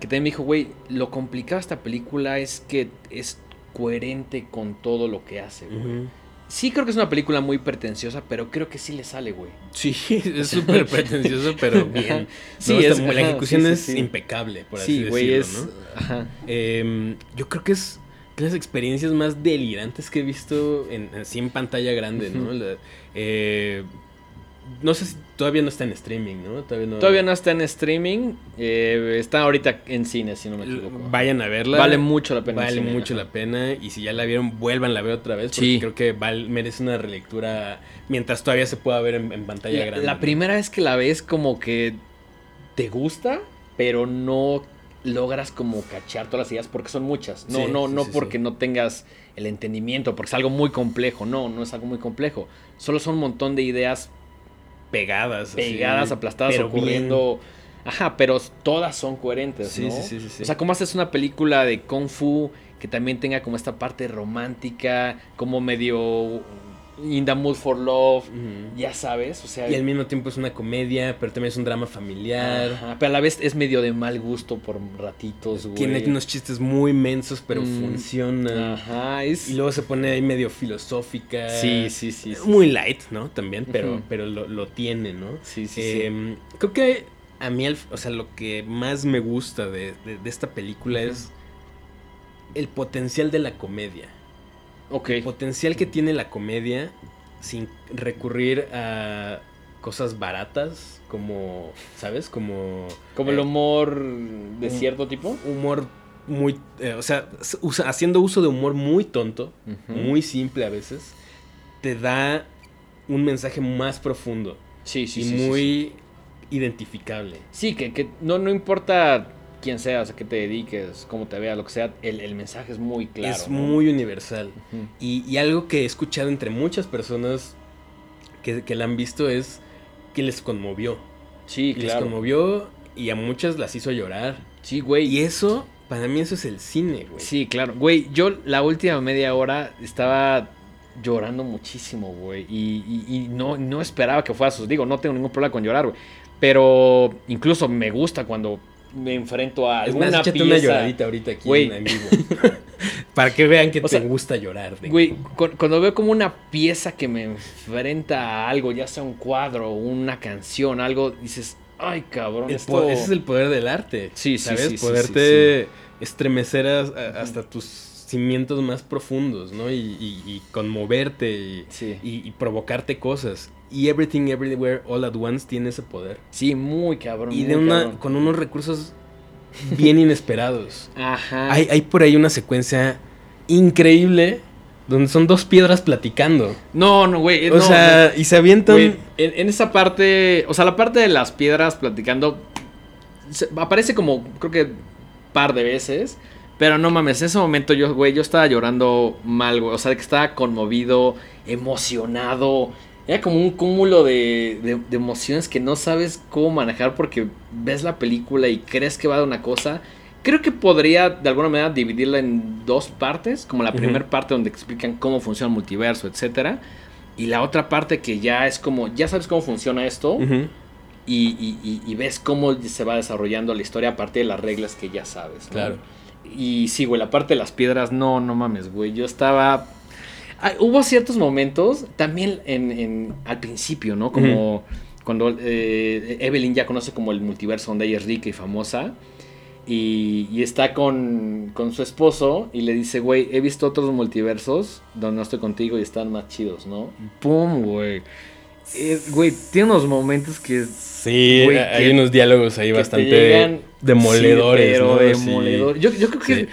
que también me dijo, güey, lo complicado de esta película es que es coherente con todo lo que hace, güey. Sí creo que es una película muy pretenciosa, pero creo que sí le sale, güey. Sí, es súper pretencioso, pero bien. Sí, No, es- la ejecución sí, sí, es sí. impecable, por así Sí, güey, decirlo, es... ¿no? Ajá. Em, yo creo que es de las experiencias más delirantes que he visto en, así en pantalla grande, ¿no? La- eh, no sé si todavía no está en streaming, ¿no? Todavía no. Todavía no está en streaming, eh, está ahorita en cine, si no me equivoco. Vayan a verla. Vale mucho la pena. en Vale cine, mucho ajá. la pena. Y si ya la vieron, vuelvan a ver otra vez. Porque Sí. creo que val- merece una relectura mientras todavía se pueda ver en, en pantalla La, grande. la ¿no? primera vez que la ves como que te gusta, pero no logras como cachar todas las ideas porque son muchas. No, Sí, no, no sí, porque no tengas el entendimiento, porque es algo muy complejo. No, no es algo muy complejo. Solo son un montón de ideas Pegadas. así, pegadas, aplastadas, pero ocurriendo. Ajá, pero todas son coherentes, Sí, ¿no? sí, sí, sí. O sea, ¿cómo haces una película de Kung Fu que también tenga como esta parte romántica, como medio In the Mood for Love, ya sabes, o sea... Y al mismo tiempo es una comedia, pero también es un drama familiar. Ajá, pero a la vez es medio de mal gusto por ratitos, güey. Tiene unos chistes muy mensos, pero Mm. funciona. Ajá, es... Y luego se pone ahí medio filosófica. Sí, sí, sí. sí, Muy light, ¿no? También, pero, pero lo, lo tiene, ¿no? Sí, sí, sí. Em, Creo que a mí, al- o sea, lo que más me gusta de, de- de esta película es el potencial de la comedia. Ok. El potencial que tiene la comedia sin recurrir a cosas baratas, como, ¿sabes? Como... Como el eh, humor de cierto tipo. humor muy... eh, o sea, usa- haciendo uso de humor muy tonto, muy simple a veces, te da un mensaje más profundo Sí, sí, y sí, muy identificable. Sí, que, que no, no importa quién seas, a qué te dediques, cómo te veas, lo que sea, el, el mensaje es muy claro. es ¿no? muy universal. Ujú. Y, y algo que he escuchado entre muchas personas que, que la han visto es que les conmovió. Sí, Les claro. conmovió y a muchas las hizo llorar. Sí, güey. Y eso, para mí eso es el cine, güey. Sí, claro. Güey, yo la última media hora estaba llorando muchísimo, güey. Y, y- y no, no esperaba que fuera sus. Digo, no tengo ningún problema con llorar, güey. Pero incluso me gusta cuando me enfrento a Es alguna más, échate pieza. una lloradita ahorita aquí Güey. en, vivo. Para que vean que O te sea, gusta llorar. Güey, cu- cuando veo como una pieza que me enfrenta a algo, ya sea un cuadro, una canción, algo, dices, ay, cabrón, El esto... ese es el poder del arte. Sí, sí, ¿Sabes? sí, sí, Poderte estremecer a- a- hasta tus cimientos más profundos, ¿no? Y, y- y conmoverte y, Sí. y- y provocarte cosas. Y Everything Everywhere All at Once tiene ese poder. Sí, muy cabrón. Y muy de una, cabrón. con unos recursos bien inesperados. Ajá. Hay, hay por ahí una secuencia increíble donde son dos piedras platicando. No, no, güey. o no, sea, y se avientan... En, en esa parte, o sea, la parte de las piedras platicando, se- aparece como, creo que, par de veces. Pero no mames, en ese momento yo, güey, yo estaba llorando mal, güey. O sea, que estaba conmovido, emocionado. Era como un cúmulo de, de- de emociones que no sabes cómo manejar porque ves la película y crees que va de una cosa. Creo que podría de alguna manera dividirla en dos partes, como la Ujú. primera parte donde explican cómo funciona el multiverso, etcétera. Y la otra parte que ya es como, ya sabes cómo funciona esto y, y- y- y ves cómo se va desarrollando la historia a partir de las reglas que ya sabes. ¿no? Claro. Y sí, güey, la parte de las piedras, no, no mames, güey. Yo estaba... Ah, hubo ciertos momentos, también en, en- al principio, ¿no? Como cuando eh, Evelyn ya conoce como el multiverso donde ella es rica y famosa. Y, y está con, con su esposo y le dice, güey, he visto otros multiversos donde no estoy contigo y están más chidos, ¿no? ¡Pum, güey! Eh, Güey, tiene unos momentos que... Sí, Güey, hay que- unos diálogos ahí bastante llegan- demoledores. Sí, pero ¿no? demoledor. Sí. Yo, yo creo que Sí.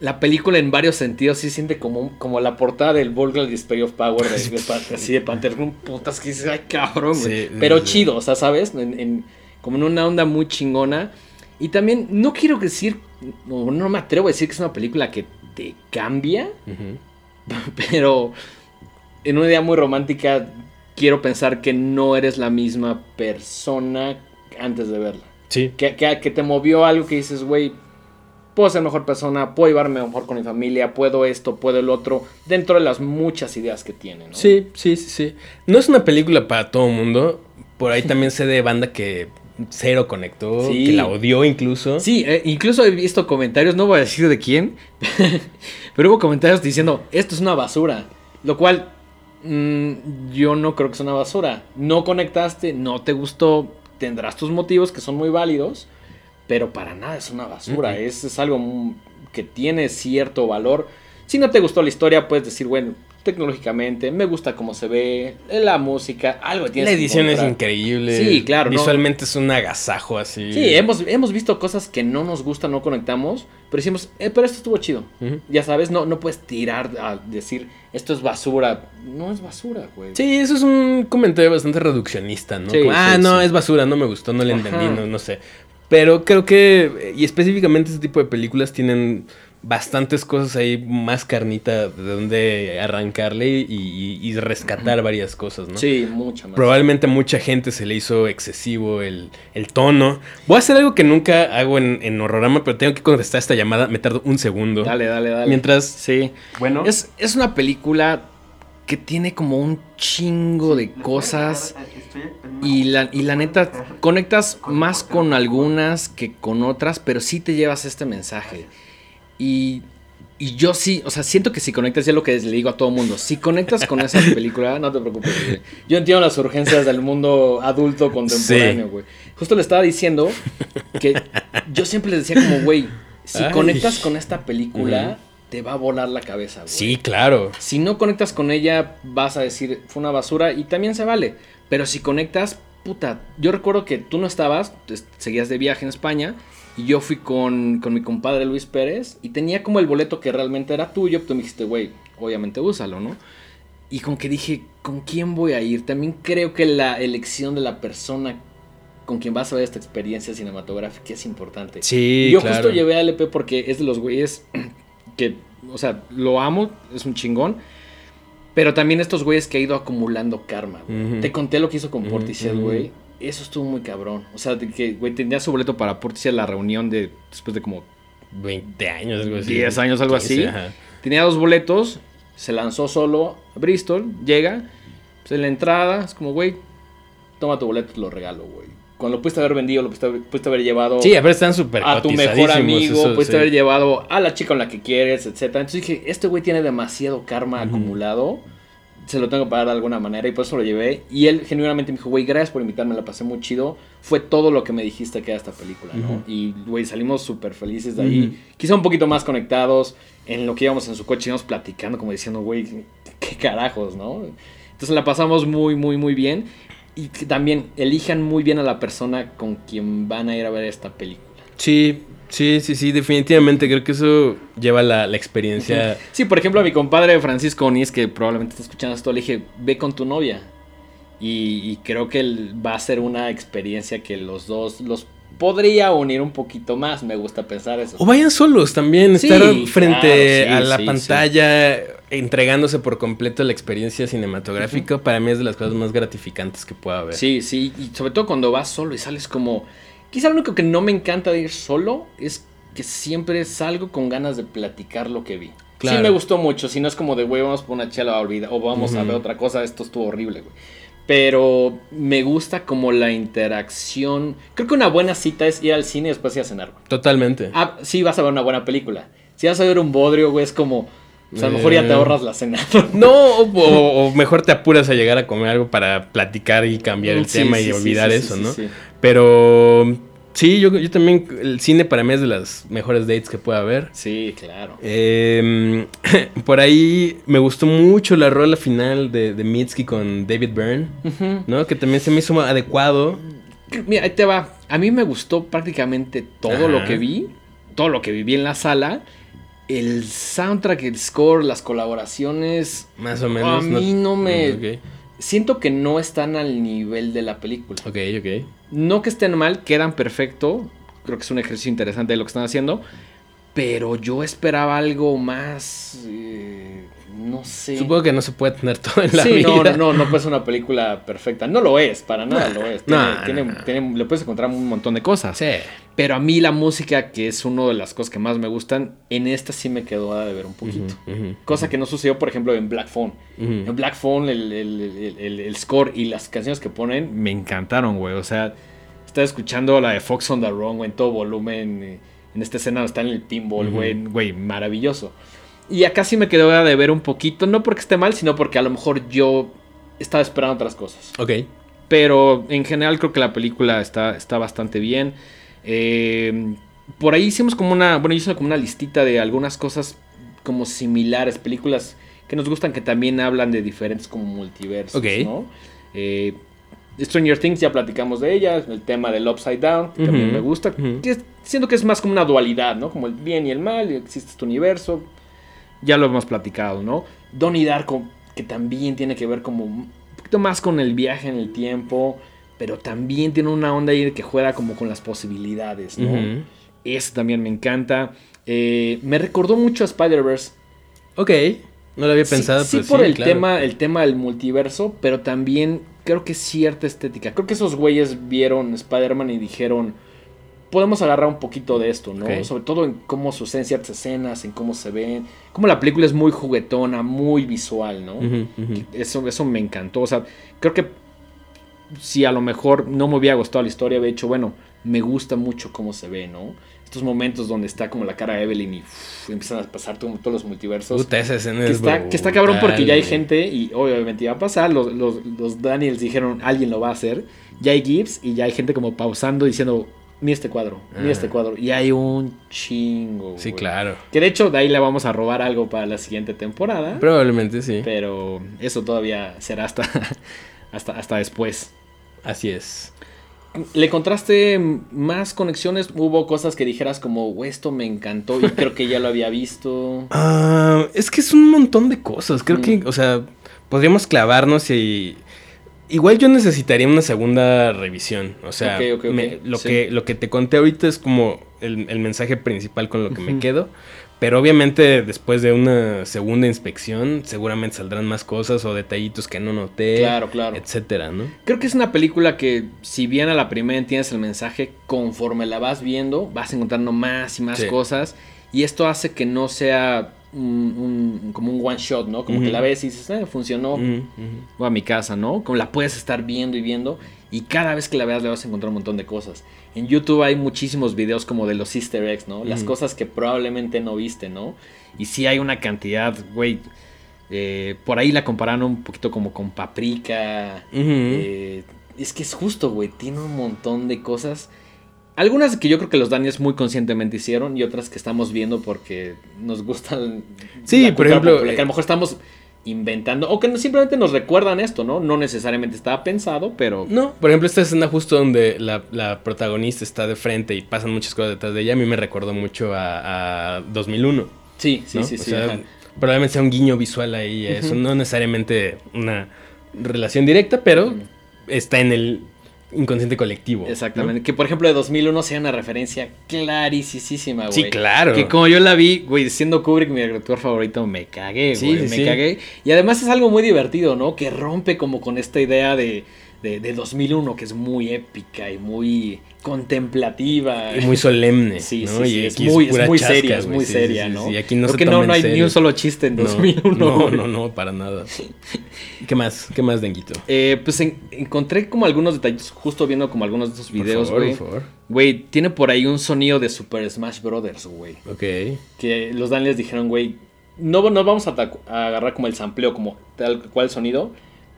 La película en varios sentidos sí siente como, como la portada del Vulgar Display of Power de, así de Panther. Un putas que dices, ay cabrón, güey. Sí, pero sí. chido, o sea, ¿sabes? En, en- como en una onda muy chingona. Y también no quiero decir, no, no me atrevo a decir que es una película que te cambia, pero en una idea muy romántica quiero pensar que no eres la misma persona antes de verla. Sí. Que, que, que te movió algo que dices, güey, puedo ser mejor persona, puedo llevarme mejor con mi familia, puedo esto, puedo el otro, dentro de las muchas ideas que tiene, ¿no? Sí, sí, sí, sí. No es una película para todo el mundo. Por ahí también sé de banda que cero conectó, Sí. que la odió incluso. Sí, eh, incluso he visto comentarios, no voy a decir de quién, pero hubo comentarios diciendo, esto es una basura, lo cual mm, yo no creo que sea una basura. No conectaste, no te gustó, tendrás tus motivos que son muy válidos, pero para nada es una basura, es, es algo que tiene cierto valor. Si no te gustó la historia, puedes decir, bueno, tecnológicamente, me gusta cómo se ve, la música, algo que tienes La que edición es increíble. Sí, claro, ¿no? Visualmente es un agasajo así. Sí, hemos, hemos visto cosas que no nos gustan, no conectamos, pero decimos, eh, pero esto estuvo chido. Ya sabes, no, no puedes tirar a decir, esto es basura. No es basura, güey. Sí, eso es un comentario bastante reduccionista, ¿no? Sí, Como, ah, sí, no, sí. es basura, no me gustó, no le entendí, no, no sé. Pero creo que, y específicamente este tipo de películas tienen bastantes cosas ahí, más carnita de donde arrancarle y, y- y rescatar varias cosas, ¿no? Sí, mucha más. Probablemente a mucha gente se le hizo excesivo el, el tono. Voy a hacer algo que nunca hago en, en Horrorama, pero tengo que contestar esta llamada. Me tardo un segundo. Dale, dale, dale. Mientras... Sí. Bueno. Es, es una película que tiene como un chingo de cosas y la, y la neta conectas más con algunas que con otras, pero sí te llevas este mensaje. Y, y yo sí, o sea, siento que si conectas, ya lo que le digo a todo mundo, si conectas con esa película, no te preocupes, güey. Yo entiendo las urgencias del mundo adulto contemporáneo, güey. Justo le estaba diciendo que yo siempre les decía como, güey, si Ay. conectas con esta película, Ujú. Te va a volar la cabeza, güey. Sí, claro. Si no conectas con ella, vas a decir, fue una basura y también se vale. Pero si conectas, puta, yo recuerdo que tú no estabas, seguías de viaje en España y yo fui con, con mi compadre Luis Pérez y tenía como el boleto que realmente era tuyo, pero tú me dijiste, güey, obviamente úsalo, ¿no? Y como que dije, ¿con quién voy a ir? También creo que la elección de la persona con quien vas a ver esta experiencia cinematográfica es importante. Sí, Y yo claro. justo llevé a LP porque es de los güeyes que, o sea, lo amo, es un chingón. Pero también estos güeyes que ha ido acumulando karma. güey. Te conté lo que hizo con Ujú, Portishead, ujú. güey. Eso estuvo muy cabrón. O sea, de que, güey, tenía su boleto para Portishead la reunión de después de como 20 años, algo así. 10 años, algo 15, así. ajá. Tenía dos boletos, se lanzó solo a Bristol, llega, pues en la entrada, es como, güey, toma tu boleto, te lo regalo, güey. Cuando lo pudiste haber vendido, lo pudiste haber, pudiste haber llevado Sí, a ver, están súper a tu mejor amigo, eso, pudiste sí. haber llevado a la chica con la que quieres, etcétera. Entonces dije, este güey tiene demasiado karma Ujú. acumulado, se lo tengo que pagar de alguna manera y por eso lo llevé. Y él genuinamente me dijo, güey, gracias por invitarme, la pasé muy chido. Fue todo lo que me dijiste que era esta película, ¿no? Ujú. Y, güey, salimos súper felices de ahí. Ujú. Quizá un poquito más conectados. En lo que íbamos en su coche íbamos platicando, como diciendo, güey, qué carajos, ¿no? Entonces la pasamos muy, muy, muy bien. Y que también elijan muy bien a la persona con quien van a ir a ver esta película. Sí, sí, sí, sí, definitivamente. Creo que eso lleva la, la experiencia. Sí, por ejemplo, a mi compadre Francisco Onís, que probablemente está escuchando esto, le dije, ve con tu novia. Y, y creo que va a ser una experiencia que los dos los podría unir un poquito más. Me gusta pensar eso. O vayan solos también, Sí, estar frente claro, sí, a la sí, pantalla, entregándose por completo a la experiencia cinematográfica. Para mí es de las cosas más gratificantes que pueda haber. Sí, sí, y sobre todo cuando vas solo y sales como... Quizá lo único que no me encanta de ir solo es que siempre salgo con ganas de platicar lo que vi. Claro. Sí me gustó mucho, si no es como de, güey, vamos por una chela a olvidar, o vamos a ver otra cosa, esto estuvo horrible, güey. Pero me gusta como la interacción. Creo que una buena cita es ir al cine y después ir a cenar. güey. Totalmente. Ah, sí, vas a ver una buena película. Si vas a ver un bodrio, güey, es como... Pues a lo mejor ya te Eh. ahorras la cena. No, o, o- o mejor te apuras a llegar a comer algo para platicar y cambiar el Sí, tema sí, y olvidar sí, eso, ¿no? sí. Pero sí, yo, yo también, el cine para mí es de las mejores dates que pueda haber. Sí, claro. Eh, por ahí me gustó mucho la rola final de, de Mitski con David Byrne. ¿no? Que también se me hizo adecuado. Mira, ahí te va. A mí me gustó prácticamente todo Ajá. lo que vi, todo lo que viví en la sala. El soundtrack, el score, las colaboraciones. Más o menos. A mí no me- Ok, Siento que no están al nivel de la película. ok, ok. No que estén mal, quedan perfecto. Creo que es un ejercicio interesante de lo que están haciendo. Pero yo esperaba algo más. eh, no sé. Supongo que no se puede tener todo en la sí, vida. no, no, no, no puede ser una película perfecta. No lo es, para nada No, lo es. Tiene- le puedes encontrar un montón de cosas. Sí. Pero a mí la música, que es una de las cosas que más me gustan, en esta sí me quedó a deber un poquito. Cosa que no sucedió, por ejemplo, en Black Phone. En Black Phone, el, el- el- score y las canciones que ponen me encantaron, güey. O sea, estaba escuchando la de Fox on the Run, güey, en todo volumen. eh, En esta escena está en el pinball, güey. Güey, maravilloso. Y acá sí me quedó a deber un poquito, no porque esté mal, sino porque a lo mejor yo estaba esperando otras cosas. Ok. Pero en general creo que la película está, está bastante bien. Eh, por ahí hicimos como una. Bueno, hice como una listita de algunas cosas como similares, películas que nos gustan que también hablan de diferentes como multiversos, Ok. ¿no? Eh, Stranger Things, ya platicamos de ella, el tema del Upside Down, que también me gusta. que es- siento que es más como una dualidad, ¿no? Como el bien y el mal, existe este universo. Ya lo hemos platicado, ¿no? Donnie Darko, que también tiene que ver como un poquito más con el viaje en el tiempo, pero también tiene una onda ahí de que juega como con las posibilidades, ¿no? Eso también me encanta. Eh, me recordó mucho a Spider-Verse. Ok. No lo había pensado, sí, pero por sí, el, claro. tema, el tema del multiverso, pero también creo que cierta estética. Creo que esos güeyes vieron Spider-Man y dijeron, podemos agarrar un poquito de esto, ¿no? Sobre todo en cómo suceden ciertas escenas, en cómo se ven, cómo la película es muy juguetona, muy visual, ¿no? Eso, eso me encantó. O sea, creo que si a lo mejor no me hubiera gustado la historia, había dicho, bueno, me gusta mucho cómo se ve, ¿no? Estos momentos donde está como la cara de Evelyn y empiezan a pasar todo- todos los multiversos. Puta, esa escena que, es está, que está cabrón porque ya hay gente y obviamente iba a pasar. Los, los, los Daniels dijeron, alguien lo va a hacer. Ya hay GIFs y ya hay gente como pausando diciendo, mira este cuadro, mira este Ajá. cuadro. Y hay un chingo. Sí, claro. Que de hecho de ahí le vamos a robar algo para la siguiente temporada. Probablemente sí. Pero eso todavía será hasta, hasta, hasta después. Así es. ¿Le encontraste más conexiones? ¿Hubo cosas que dijeras como, "Güey, esto me encantó y creo que ya lo había visto? Ah, es que es un montón de cosas. Creo Mm. que, o sea, podríamos clavarnos y. Igual yo necesitaría una segunda revisión. O sea, me- lo, Sí. que, lo que te conté ahorita es como el, el mensaje principal con lo que me quedo. Pero obviamente después de una segunda inspección, seguramente saldrán más cosas o detallitos que no noté. Claro, claro. Etcétera, ¿no? Creo que es una película que, si bien a la primera entiendes el mensaje, conforme la vas viendo, vas encontrando más y más Sí. cosas. Y esto hace que no sea un, un- como un one shot, ¿no? Como que la ves y dices, eh, funcionó. Ujú. o a mi casa, ¿no? Como la puedes estar viendo y viendo y cada vez que la veas le vas a encontrar un montón de cosas. En YouTube hay muchísimos videos como de los easter eggs, ¿no? Las cosas que probablemente no viste, ¿no? Y sí hay una cantidad, güey. eh, por ahí la compararon un poquito como con Paprika. Eh, es que es justo, güey. Tiene un montón de cosas. Algunas que yo creo que los Daniels muy conscientemente hicieron y otras que estamos viendo porque nos gustan. Sí, la por ejemplo, popular, que a eh, lo mejor estamos inventando o que no- simplemente nos recuerdan esto, ¿no? No necesariamente estaba pensado, pero No, por ejemplo, esta escena justo donde la, la protagonista está de frente y pasan muchas cosas detrás de ella, a mí me recordó mucho a, a 2001. sí, sí, ¿no? sí, O sí. sea, ajá. probablemente sea un guiño visual ahí, eso no necesariamente una relación directa, pero está en el inconsciente colectivo. ¿no? Exactamente. Que por ejemplo de 2001 sea una referencia clarísima, güey. Sí, claro. Que como yo la vi, güey, siendo Kubrick mi director favorito, me cagué, Sí, güey, sí, me sí. cagué. Y además es algo muy divertido, ¿no? Que rompe como con esta idea de, de, de 2001, que es muy épica y muy contemplativa. Y muy solemne. Sí, ¿no? sí, Y sí, es muy, es muy chasca, seria, es muy Sí, seria, sí, ¿no? sí, Aquí no Creo se que no, no hay ni un solo chiste en No, 2001. No, no, no, para nada. ¿Qué más? ¿Qué más, Denguito? Eh, pues en- encontré como algunos detalles, justo viendo como algunos de esos videos, güey. Güey, tiene por ahí un sonido de Super Smash Brothers, güey. Ok. Que los Daniels dijeron, güey, no nos vamos a, a agarrar como el sampleo, como tal cual sonido,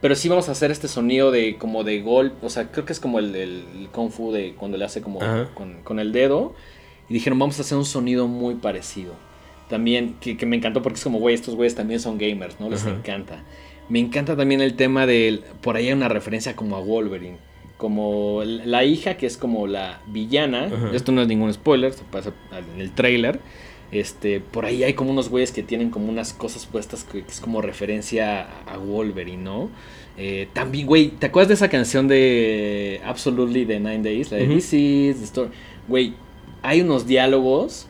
pero sí vamos a hacer este sonido de como de gol, o sea, creo que es como el, el, Kung Fu de cuando le hace como con, con el dedo. Y dijeron, vamos a hacer un sonido muy parecido. También, que, que me encantó porque es como, güey, estos güeyes también son gamers, ¿no? Les Ajá. encanta. Me encanta también el tema del, por ahí hay una referencia como a Wolverine. Como la hija que es como la villana. Ajá. Esto no es ningún spoiler, se pasa en el trailer. Este, por ahí hay como unos güeyes que tienen como unas cosas puestas que, que es como referencia a, a Wolverine, ¿no? Eh, también, güey, ¿te acuerdas de esa canción de Absolutely de Nine Days? La de. This is the story. Güey, hay unos diálogos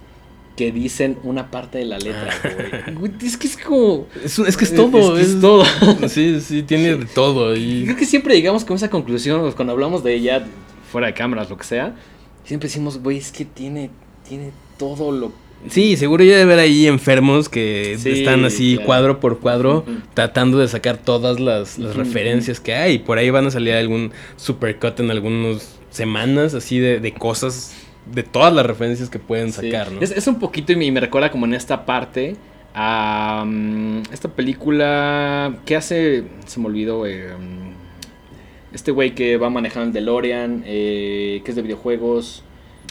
que dicen una parte de la letra, güey. Güey, es que es como... Es, es que es todo. Es, que es todo. Sí, sí, tiene de todo. Y... Creo que siempre llegamos con esa conclusión cuando hablamos de ella, fuera de cámaras, lo que sea. Siempre decimos, güey, es que tiene, tiene todo lo Sí, seguro ya debe haber ahí enfermos que Sí, están así claro. cuadro por cuadro tratando de sacar todas las, las referencias que hay. Por ahí van a salir algún supercut en algunas semanas así de, de cosas, de todas las referencias que pueden Sí. sacar, ¿no? Es, es un poquito y me, me recuerda como en esta parte a mm, esta película que hace, se me olvidó, eh, mm, este güey que va manejando el DeLorean, eh, que es de videojuegos.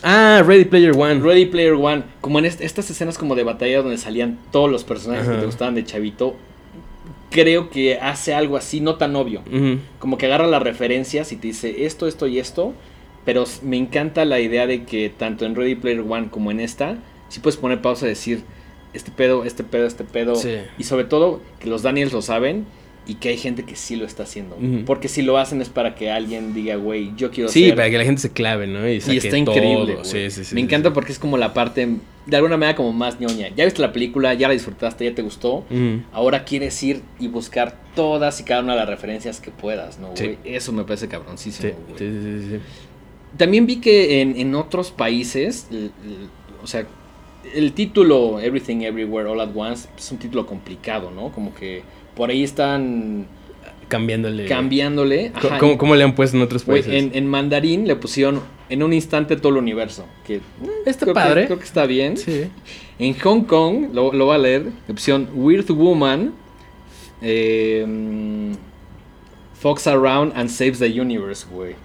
Ah, Ready Player One. Ready Player One, como en est- estas escenas como de batalla donde salían todos los personajes que Ajá. te gustaban de chavito, creo que hace algo así, no tan obvio. Como que agarra las referencias y te dice esto, esto y esto. Pero me encanta la idea de que tanto en Ready Player One como en esta, sí puedes poner pausa y decir este pedo, este pedo, este pedo. Sí. Y sobre todo que los Daniels lo saben y que hay gente que sí lo está haciendo. Porque si lo hacen es para que alguien diga, güey, yo quiero Sí, para que la gente se clave, ¿no? Y, Y está increíble. Sí, sí, sí, me encanta porque es como la parte, de alguna manera, como más ñoña. Ya viste la película, ya la disfrutaste, ya te gustó. Ahora quieres ir y buscar todas y cada una de las referencias que puedas, ¿no, güey? Eso me parece cabroncísimo, güey. sí, sí, sí, sí. también vi que en, en otros países, o sea, el título Everything Everywhere All at Once es un título complicado, ¿no? Como que por ahí están Cambiándole. cambiándole. Ajá, ¿Cómo, cómo le han puesto en otros países? en, en mandarín le pusieron en un instante todo el universo. Que eh, Está creo que- padre. creo que está bien. Sí. En Hong Kong, lo, lo voy a leer, la opción Weird Woman eh, mm, Fox Around and Saves the Universe, güey.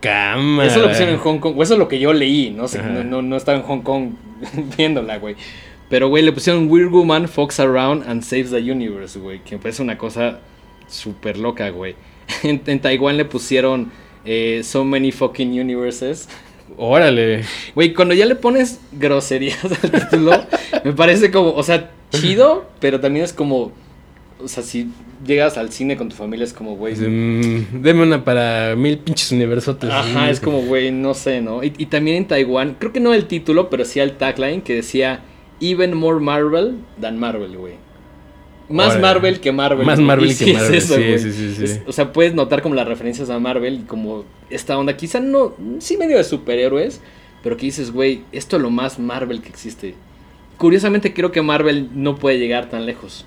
Cámara. Eso lo pusieron en Hong Kong, o eso es lo que yo leí, no sé, no, no, no estaba en Hong Kong viéndola, güey. Pero, güey, le pusieron Weird Woman Fox Around and Saves the Universe, güey, que me parece una cosa súper loca, güey. En, en Taiwán le pusieron eh, So Many Fucking Universes. Órale. Güey, cuando ya le pones groserías al título, me parece como, o sea, chido, pero también es como, o sea, si llegas al cine con tu familia es como, güey. Mm, Deme una para mil pinches universotes. Ajá, es como, güey, no sé, ¿no? Y, y también en Taiwán, creo que no el título, pero sí el tagline que decía Even more Marvel than Marvel, güey. Más. Marvel que Marvel. Más. Marvel que sí es Marvel, eso, sí, sí, sí, sí. Es- o sea, puedes notar como las referencias a Marvel y como esta onda, quizá no, sí medio de superhéroes, pero que dices, güey, esto es lo más Marvel que existe. Curiosamente creo que Marvel no puede llegar tan lejos.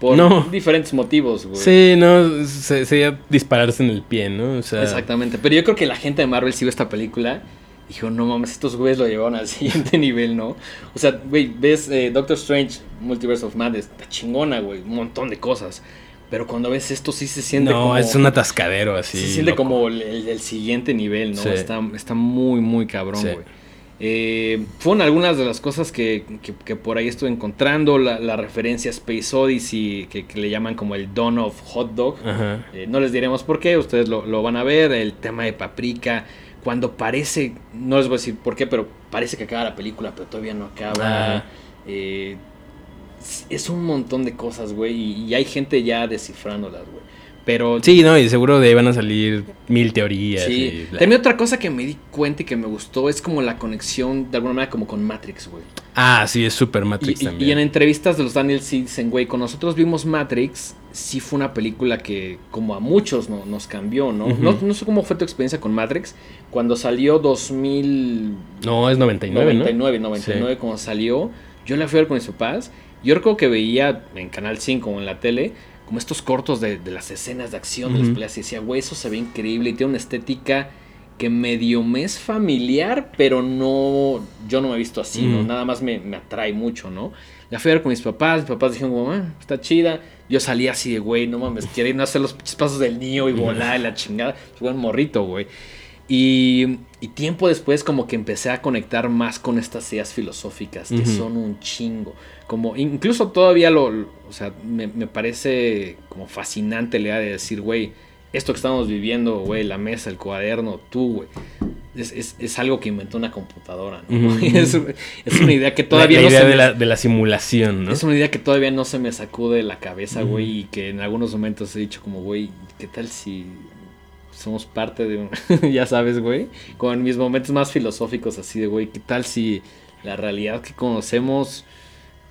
Por No. diferentes motivos, güey. Sí, no, se- sería dispararse en el pie, ¿no? O sea, Exactamente. Pero yo creo que la gente de Marvel vio esta película. y Dijo, no mames, estos güeyes lo llevaron al siguiente nivel, ¿no? O sea, güey, ves eh, Doctor Strange, Multiverse of Madness, está chingona, güey, un montón de cosas. Pero cuando ves esto sí se siente no, como... es un atascadero así. se siente loco. como el, el- el siguiente nivel, ¿no? Sí. Está, está muy, muy cabrón, Sí. güey. Eh, fueron algunas de las cosas que, que- que por ahí estuve encontrando. La, la referencia a Space Odyssey, que, que le llaman como el Dawn of Hot Dog. Eh, no les diremos por qué, ustedes lo, lo van a ver. El tema de Paprika, cuando parece, no les voy a decir por qué, pero parece que acaba la película, pero todavía no acaba. Ajá. Eh, es- es un montón de cosas, güey, y, y hay gente ya descifrándolas, güey. Pero Sí, no, y seguro de ahí van a salir mil teorías. Sí. y. También otra cosa que me di cuenta y que me gustó es como la conexión, de alguna manera, como con Matrix, güey. Ah, sí, es Super Matrix y- también. y en entrevistas de los Daniel sí dicen, güey, cuando nosotros vimos Matrix, sí fue una película que, como a muchos, no, nos cambió, ¿no? ¿no? No sé cómo fue tu experiencia con Matrix. Cuando salió 2000... No, es 99, 99, ¿no? 99, cuando salió, yo la fui a ver con mis papás. Yo recuerdo que veía en Canal 5 o en la tele como estos cortos de, de las escenas de acción de las Ujú. peleas y decía, güey, eso se ve increíble y tiene una estética que medio me es familiar, pero no, yo no me he visto así, ¿no? Nada más me, me atrae mucho, ¿no? La fui a ver con mis papás, mis papás dijeron, como, "Ah, está chida. Yo salí así de, güey, no mames, quiero ir a hacer los pasos del niño y volar y la chingada. Fue un morrito, güey. Y, y tiempo después como que empecé a conectar más con estas ideas filosóficas, que son un chingo. Como incluso todavía lo, lo- o sea, me, me parece como fascinante la idea de decir, güey, esto que estamos viviendo, güey, la mesa, el cuaderno, tú, güey, es, es- es algo que inventó una computadora, ¿no? Es, es una idea que todavía la, no idea se de, me- la, de la simulación, ¿no? es una idea que todavía no se me sacude de la cabeza, güey, y que en algunos momentos he dicho como, güey, ¿qué tal si somos parte de un... ya sabes, güey, con mis momentos más filosóficos así de, güey, ¿qué tal si la realidad que conocemos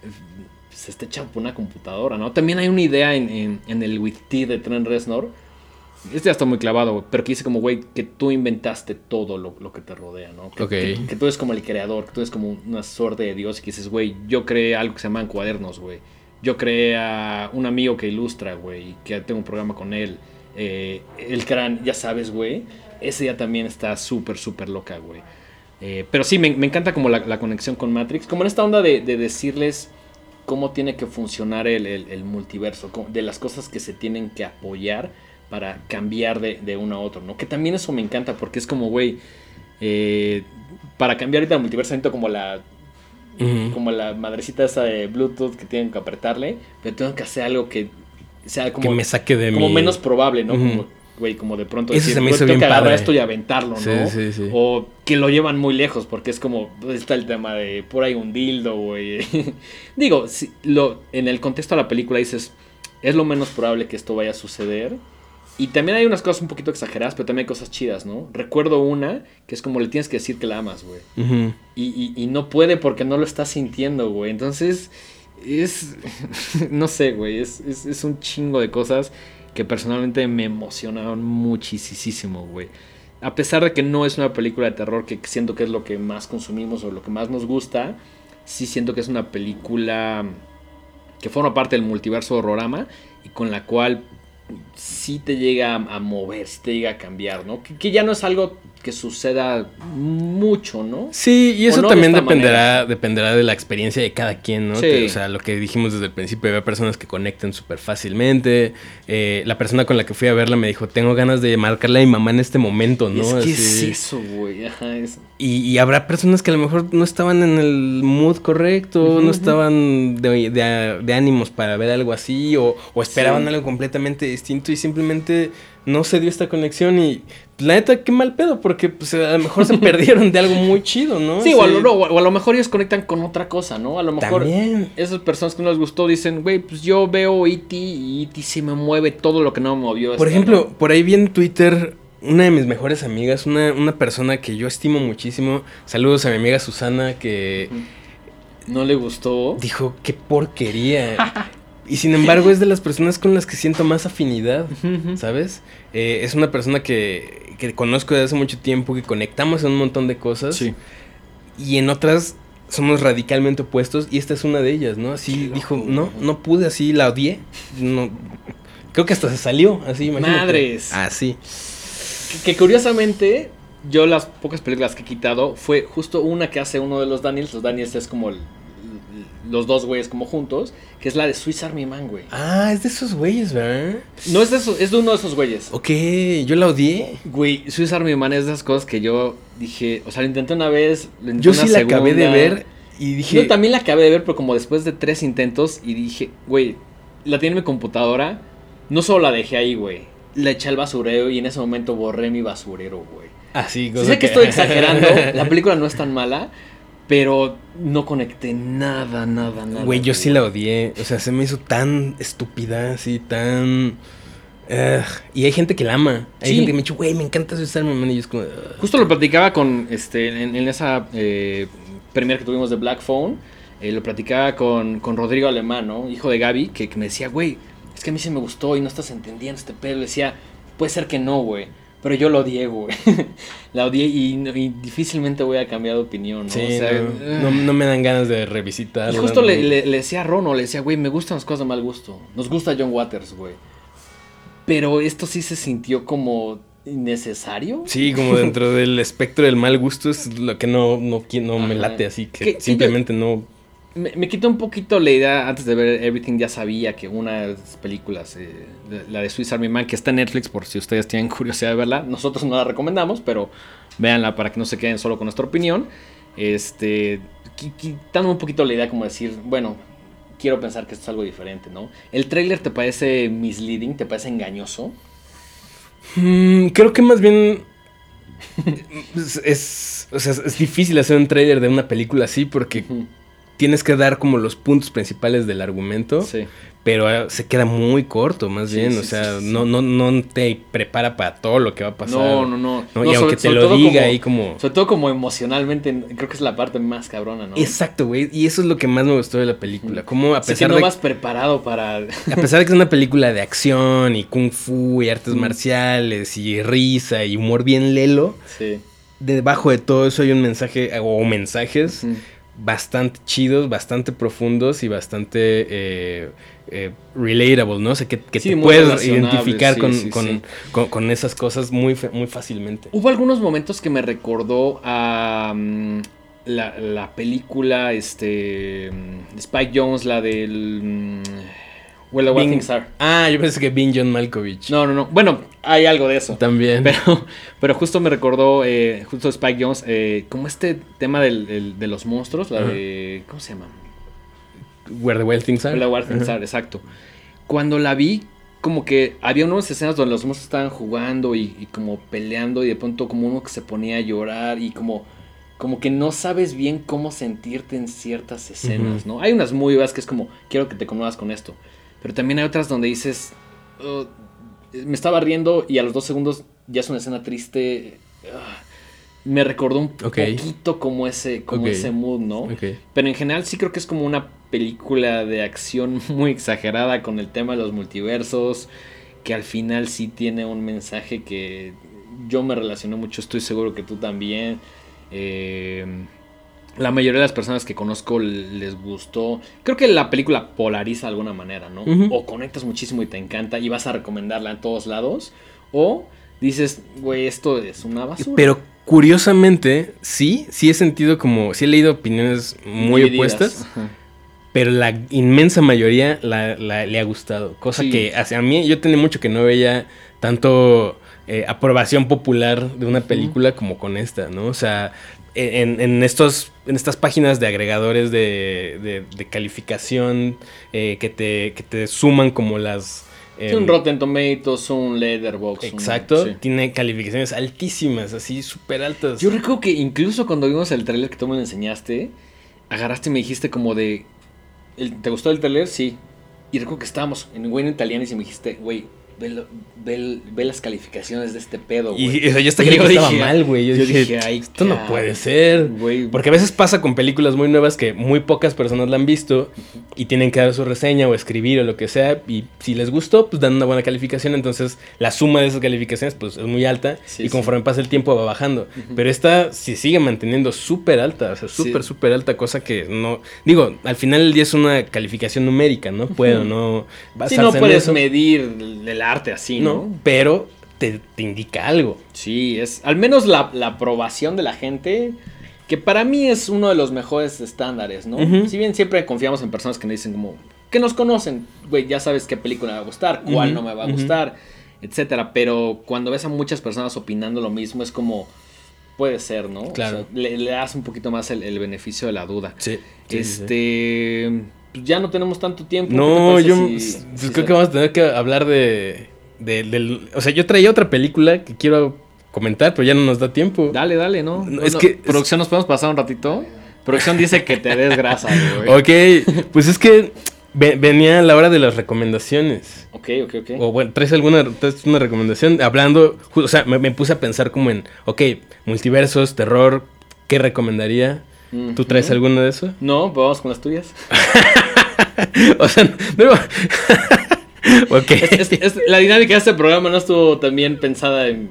eh, se está hecha por una computadora, ¿no? También hay una idea en, en- en el With T de Trent Reznor, este ya está muy clavado, güey, pero que dice como, güey, que tú inventaste todo lo, lo que te rodea, ¿no? Que, Ok. que- que tú eres como el creador, que tú eres como una suerte de Dios y que dices, güey, yo creé algo que se llaman cuadernos, güey. Yo creé a un amigo que ilustra, güey, y que tengo un programa con él. Eh, el crán, ya sabes, güey. Ese día también está súper, súper loca, güey. Eh, pero sí, me, me encanta como la, la conexión con Matrix. Como en esta onda de, de decirles cómo tiene que funcionar el, el- el multiverso. De las cosas que se tienen que apoyar para cambiar de, de uno a otro, ¿no? Que también eso me encanta porque es como, güey, eh, para cambiar ahorita el multiverso necesito como la como la madrecita esa de Bluetooth que tienen que apretarle, pero tengo que hacer algo que sea como, que me saque de como mi... menos probable, ¿no? Como, güey, como de pronto Eso se me "Güey, hizo bien que agarrar padre". esto y aventarlo, ¿no? Sí, sí, sí. O que lo llevan muy lejos, porque es como, pues, está el tema de por ahí un dildo, güey. Digo, si lo, en el contexto de la película dices, es lo menos probable que esto vaya a suceder. Y también hay unas cosas un poquito exageradas, pero también hay cosas chidas, ¿no? Recuerdo una que es como le tienes que decir que la amas, güey. Y, y- y no puede porque no lo está sintiendo, güey. Entonces, es. no sé, güey. Es, es- un chingo de cosas que personalmente me emocionaron muchísimo, güey. a pesar de que no es una película de terror, que siento que es lo que más consumimos o lo que más nos gusta, sí siento que es una película que forma parte del multiverso horrorama y con la cual sí te llega a, mover, sí te llega a cambiar, ¿no? Que ya no es algo que suceda mucho, ¿no? Sí, y eso no también dependerá, manera. dependerá de la experiencia de cada quien, ¿no? Sí. Que, o sea, lo que dijimos desde el principio, había personas que conectan súper fácilmente. Eh, la persona con la que fui a verla me dijo, tengo ganas de marcarle a mi mamá en este momento, ¿no? Es que Así. es eso, güey. Ajá, es... Y, y habrá personas que a lo mejor no estaban en el mood correcto, no estaban de, de- de ánimos para ver algo así, o, o esperaban Sí. algo completamente distinto y simplemente no se dio esta conexión. Y la neta, qué mal pedo, porque pues, a lo mejor se perdieron de algo muy chido, ¿no? Sí, o a, lo, no, o a lo mejor ellos conectan con otra cosa, ¿no? A lo mejor También. esas personas que no les gustó dicen, güey, pues yo veo E.T. y E.T. sí me mueve todo lo que no me movió. Por esta, ejemplo, por ahí vi en Twitter una de mis mejores amigas, una, una persona que yo estimo muchísimo. Saludos a mi amiga Susana que ¿no? ¿No le gustó? dijo, qué porquería. y sin embargo es de las personas con las que siento más afinidad, ¿sabes? Eh, es una persona que, que conozco desde hace mucho tiempo, que conectamos en un montón de cosas. Sí. Y en otras somos radicalmente opuestos y esta es una de ellas, ¿no? Así dijo, no, no pude, así la odié. No, creo que hasta se salió, así, imagínate. Madres. Así. Que, que curiosamente, yo las pocas películas que he quitado fue justo una que hace uno de los Daniels. Los Daniels es como el- los dos güeyes como juntos, que es la de Swiss Army Man, güey. Ah, es de esos güeyes, ¿verdad? No es de esos, es de uno de esos güeyes. Ok, yo la odié. Güey, Swiss Army Man es de esas cosas que yo dije, o sea, lo intenté una vez, lo intenté Yo una sí la acabé de ver y dije... Yo también la acabé de ver, pero como después de tres intentos y dije, güey, la tiene en mi computadora, no solo la dejé ahí, güey, la eché al basurero y en ese momento borré mi basurero, güey. Así, Sí cosa sé que estoy exagerando, la película no es tan mala, pero no conecté nada, nada, nada. Güey, yo sí la odié. O sea, se me hizo tan estúpida, así, tan... Y hay gente que la ama. Hay Sí. gente que me dicho, güey, me encanta Swiss Army Man", Y yo es como... Justo lo platicaba con, este, en, en esa eh, premier que tuvimos de Black Phone, eh, lo platicaba con, con Rodrigo Alemán, ¿no? Hijo de Gaby, que, que me decía, güey, es que a mí sí me gustó y no estás entendiendo este pedo. Le decía, puede ser que no, güey. Pero yo lo odié, güey. la odié y, difícilmente voy a cambiar de opinión, ¿no? Sí, O sea, no, no- no me dan ganas de revisitar. Y justo le, le- le decía a Rono, le decía, güey, me gustan las cosas de mal gusto. Nos gusta John Waters, güey. Pero esto sí se sintió como innecesario. Sí, como dentro del espectro del mal gusto es lo que no, no, me late, así que Que- que simplemente no... Me, me quitó un poquito la idea, antes de ver Everything ya sabía que una de las películas, eh, de- la de Swiss Army Man, que está en Netflix por si ustedes tienen curiosidad de verla, nosotros no la recomendamos, pero véanla para que no se queden solo con nuestra opinión. Este, qui- quitando un poquito la idea como decir, bueno, quiero pensar que esto es algo diferente, ¿no? ¿El tráiler te parece misleading, te parece engañoso? Mm, creo que más bien es, es- o sea, es difícil hacer un trailer de una película así porque. Tienes que dar como los puntos principales del argumento, Sí. pero eh, se queda muy corto más Sí, bien, sí, o sea, no, no, no te prepara para todo lo que va a pasar. No, no, no. ¿no? No, y sobre- aunque te lo diga como- ahí como... Sobre todo como emocionalmente, creo que es la parte más cabrona, ¿no? Exacto, güey, y eso es lo que más me gustó de la película, como a pesar no de... vas preparado para... A pesar de que es una película de acción y kung fu y artes Mm. marciales y risa y humor bien lelo, Sí. debajo de todo eso hay un mensaje o mensajes Ujú. Bastante chidos, bastante profundos y bastante eh, eh, relatable, ¿no? O sea, que, que Sí, te puedes identificar sí, con, sí, con- con- con esas cosas muy, muy fácilmente. Hubo algunos momentos que me recordó a mm, la, la película, este... mm, Spike Jones, la del... mm, Well, the Wild Bing- Things Are. Ah, yo pensé que Bing John Malkovich. No, no, no. Bueno, hay algo de eso. También. Pero, pero justo me recordó, eh, justo Spike Jones, eh, como este tema del- de los monstruos, la de... ¿Cómo se llama? Where the Wild Things Are. La Wild Things. Are, exacto. Cuando la vi, como que había unas escenas donde los monstruos estaban jugando y, y como peleando y de pronto como uno que se ponía a llorar y como, como que no sabes bien cómo sentirte en ciertas escenas. ¿no? Hay unas muy que es como, quiero que te conmuevas con esto. Pero también hay otras donde dices, "Oh, me estaba riendo y a los dos segundos ya es una escena triste. Ah, me recordó un poquito como ese, como ese mood, ¿no? Pero en general sí creo que es como una película de acción muy exagerada con el tema de los multiversos, que al final sí tiene un mensaje que yo me relacioné mucho, estoy seguro que tú también. Eh, la mayoría de las personas que conozco les gustó. Creo que la película polariza de alguna manera, ¿no? O conectas muchísimo y te encanta y vas a recomendarla en todos lados. O dices, güey, esto es una basura. Pero curiosamente, sí, sí he sentido como, sí he leído opiniones muy opuestas, Ajá. pero la inmensa mayoría la, la- le ha gustado. Cosa Sí. que hacia mí, yo tenía mucho que no veía tanto eh, aprobación popular de una película como con esta, ¿no? O sea, en, en estos, en estas páginas de agregadores de, de- de calificación eh, que, te, que te suman como las... Sí, em, un Rotten Tomatoes, un Letterboxd. un- Exacto, sí. tiene calificaciones altísimas, así súper altas. Yo recuerdo que incluso cuando vimos el trailer que tú me enseñaste, agarraste y me dijiste como de... "¿El- ¿Te gustó el trailer? Sí. Y recuerdo que estábamos en Wayne Italiano y me dijiste, güey, ve, lo- ve el- ve las calificaciones de este pedo, güey. Y o sea, yo hasta que estaba dije- mal, güey. Yo, yo dije, dije, "Ay, esto no cabrón". puede ser. Güey, Porque a veces pasa con películas muy nuevas que muy pocas personas la han visto y tienen que dar su reseña o escribir o lo que sea. Y si les gustó, pues dan una buena calificación. Entonces la suma de esas calificaciones pues es muy alta Sí, y sí. conforme pasa el tiempo va bajando. Pero esta se sigue manteniendo súper alta, o sea, súper, Sí. súper alta, cosa que no... Digo, al final del día es una calificación numérica, ¿no? Puedo, no... Sí, no puedes eso, medir el el arte así, ¿no? ¿no? Pero te, te indica algo. Sí, es al menos la, la aprobación de la gente, que para mí es uno de los mejores estándares, ¿no? Si bien siempre confiamos en personas que nos dicen como, que nos conocen, güey, ya sabes qué película me va a gustar, cuál no me va a gustar, etcétera, pero cuando ves a muchas personas opinando lo mismo es como, puede ser, ¿no? O Claro. sea, le, le das un poquito más el, el beneficio de la duda. Sí. este, pues ya no tenemos tanto tiempo. ¿qué te No, yo si- pues, si creo se- que vamos a tener que hablar de, de- del... O sea, yo traía otra película que quiero comentar, pero ya no nos da tiempo. Dale, dale, ¿no? No, No, es no, que- Producción, ¿nos podemos pasar un ratito? Producción dice que te des grasa, güey. Ok, pues es que ve- venía la hora de las recomendaciones. Ok, ok, ok. O bueno, ¿traes alguna traes una recomendación? Hablando, o sea, me, me puse a pensar como en, ok, multiversos, terror, ¿qué recomendaría? ¿Tú traes Ujú. alguno de eso? No, pues vamos con las tuyas. o sea, no... ok. Es- es- la dinámica de este programa no estuvo tan bien pensada en...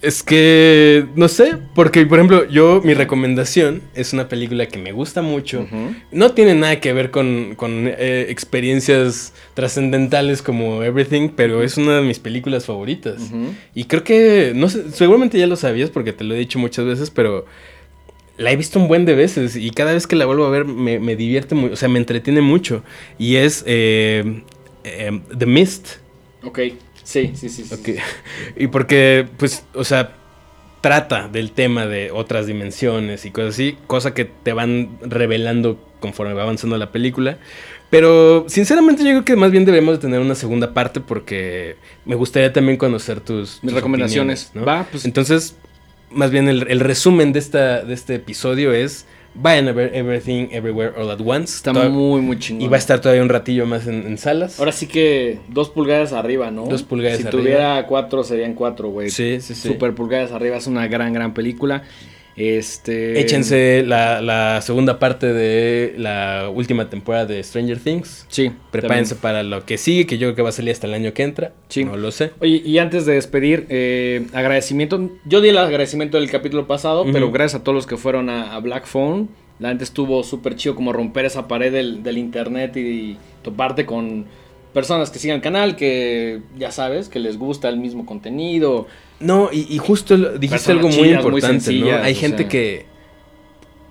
Es que, no sé, porque por ejemplo, yo, mi recomendación es una película que me gusta mucho. No tiene nada que ver con, con, eh, experiencias trascendentales como Everything, pero es una de mis películas favoritas. Y creo que, no sé, seguramente ya lo sabías porque te lo he dicho muchas veces, pero la he visto un buen de veces y cada vez que la vuelvo a ver me, me divierte mucho, o sea, me entretiene mucho. Y es eh, eh, The Mist. Ok, sí, sí, sí. sí. Y porque, pues, o sea, trata del tema de otras dimensiones y cosas así, cosa que te van revelando conforme va avanzando la película. Pero, sinceramente, yo creo que más bien debemos de tener una segunda parte porque me gustaría también conocer tus, Mis tus recomendaciones. ¿no? Va, pues... Entonces, más bien el, el resumen de, esta, de este episodio es, vayan a ver Everything, Everywhere, All at Once. Está Toda- muy, muy chingón. Y va a estar todavía un ratillo más en, en salas. Ahora sí que dos pulgadas arriba, ¿no? Dos pulgadas si arriba. tuviera cuatro serían cuatro, güey. Sí, sí, sí. Super pulgadas arriba, es una gran, gran película. Este... Échense la, la segunda parte de la última temporada de Stranger Things. Sí. Prepárense también. para lo que sigue, que yo creo que va a salir hasta el año que entra. Sí. No lo sé. Oye, y antes de despedir, eh, agradecimiento. Yo di el agradecimiento del capítulo pasado, pero gracias a todos los que fueron a, a Black Phone. La gente estuvo súper chido como romper esa pared del, del internet y, toparte con personas que sigan el canal, que ya sabes, que les gusta el mismo contenido. No, y, y justo dijiste Personas algo muy chidas, muy importante, sencillas, ¿no? Hay gente sea. que.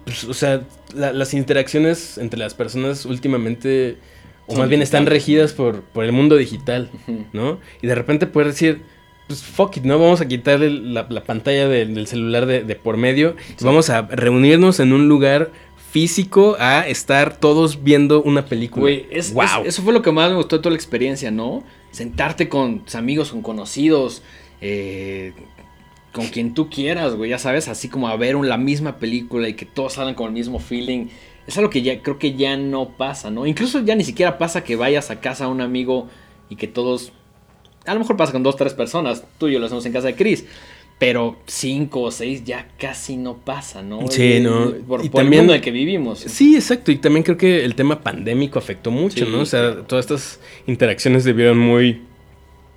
pues, o sea, la- las interacciones entre las personas últimamente. O Son más bien están regidas por, por el mundo digital. ¿no? Y de repente puedes decir. Pues fuck it, ¿no? Vamos a quitarle la, la pantalla del, del celular de, de por medio. Vamos a reunirnos en un lugar físico a estar todos viendo una película. Güey, es, wow. es- eso fue lo que más me gustó de toda la experiencia, ¿no? Sentarte con tus amigos, con conocidos, eh, con quien tú quieras, güey, ya sabes, así como a ver un- la misma película y que todos salgan con el mismo feeling. Es algo que ya creo que ya no pasa, ¿no? Incluso ya ni siquiera pasa que vayas a casa a un amigo y que todos... A lo mejor pasa con dos, tres personas. Tú y yo lo hacemos en casa de Chris. Pero cinco o seis ya casi no pasa, ¿no? Sí, Y- no. Por, Y por también- el mundo en el que vivimos. Sí, exacto. Y también creo que el tema pandémico afectó mucho, Sí, ¿no? O sea, todas estas interacciones se vieron muy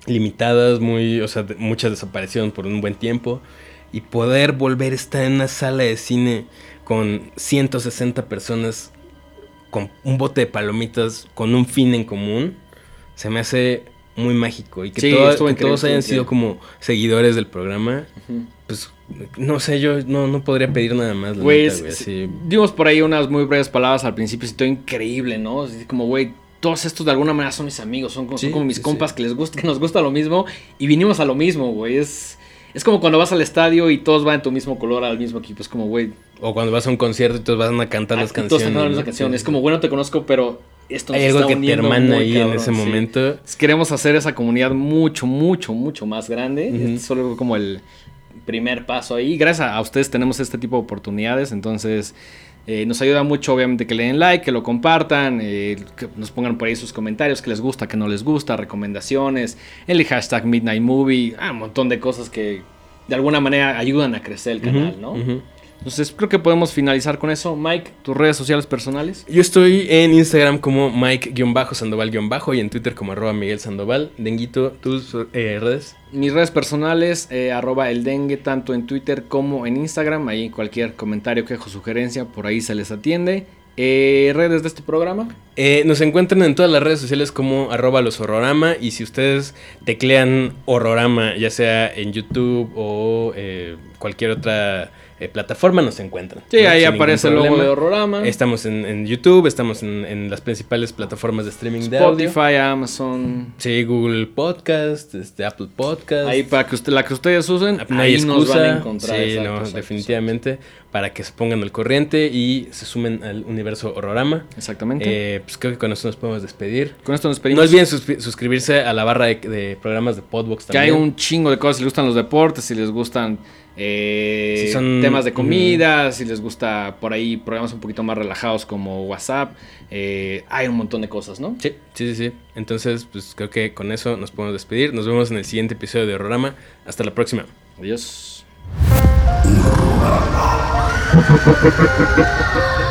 limitadas, muy, o sea, muchas desaparecieron por un buen tiempo. Y poder volver a estar en una sala de cine con 160 personas, con un bote de palomitas, con un fin en común, se me hace muy mágico. Y que, Sí, todo- que todos hayan sido como seguidores del programa, pues no sé, yo no, no podría pedir nada más. la Güey, neta, dimos por ahí unas muy breves palabras al principio, todo increíble, ¿no? Así como, güey, todos estos de alguna manera son mis amigos, son, como- son como mis compas que les gusta, que nos gusta lo mismo y vinimos a lo mismo, güey. Es, es como cuando vas al estadio y todos van en tu mismo color al mismo equipo. Es como, güey, O cuando vas a un concierto y todos van a cantar las ah, canciones. todos cantando la misma canción. Es como, bueno, te conozco, pero esto Hay algo que te hermana ahí en ese sí. momento. Queremos hacer esa comunidad mucho, mucho, mucho más grande. Este es solo como el primer paso ahí. Gracias a ustedes tenemos este tipo de oportunidades. Entonces, eh, nos ayuda mucho, obviamente, que le den like, que lo compartan, eh, que nos pongan por ahí sus comentarios, que les gusta, que no les gusta, recomendaciones, el hashtag Midnight Movie, ah, un montón de cosas que de alguna manera ayudan a crecer el canal, ¿no? Entonces, creo que podemos finalizar con eso. Mike, tus redes sociales personales. Yo estoy en Instagram como Mike-Sandoval- y en Twitter como arroba Miguel Sandoval. Denguito, tus eh, redes. Mis redes personales, eh, arroba el dengue, tanto en Twitter como en Instagram. Ahí cualquier comentario, quejo, sugerencia, por ahí se les atiende. Eh, redes de este programa. Eh, nos encuentran en todas las redes sociales como arroba los horrorama. Y si ustedes teclean horrorama, ya sea en YouTube o eh, cualquier otra eh, plataforma, nos encuentran. Sí, ¿no? ahí aparece el logo de Horrorama. Estamos en, en YouTube, estamos en, en las principales plataformas de streaming de audio. Spotify, Amazon. Sí, Google Podcast, este, Apple Podcast. Ahí para que usted, la que ustedes usen, No ahí hay nos van a excusa. encontrar. Sí, Exacto, no, exacto, definitivamente. Para que se pongan al corriente y se sumen al universo horrorama. Exactamente. Eh, pues creo que con eso nos podemos despedir. Con esto nos No despedimos. olviden suscri- suscribirse a la barra de, de programas de Podbox que también. hay un chingo de cosas. Si les gustan los deportes, si les gustan eh, Si son- temas de comida, si les gusta por ahí programas un poquito más relajados como WhatsApp. eh, hay un montón de cosas, ¿no? Sí, sí, sí, sí. Entonces, pues creo que con eso nos podemos despedir. Nos vemos en el siguiente episodio de Horrorama. Hasta la próxima. Adiós.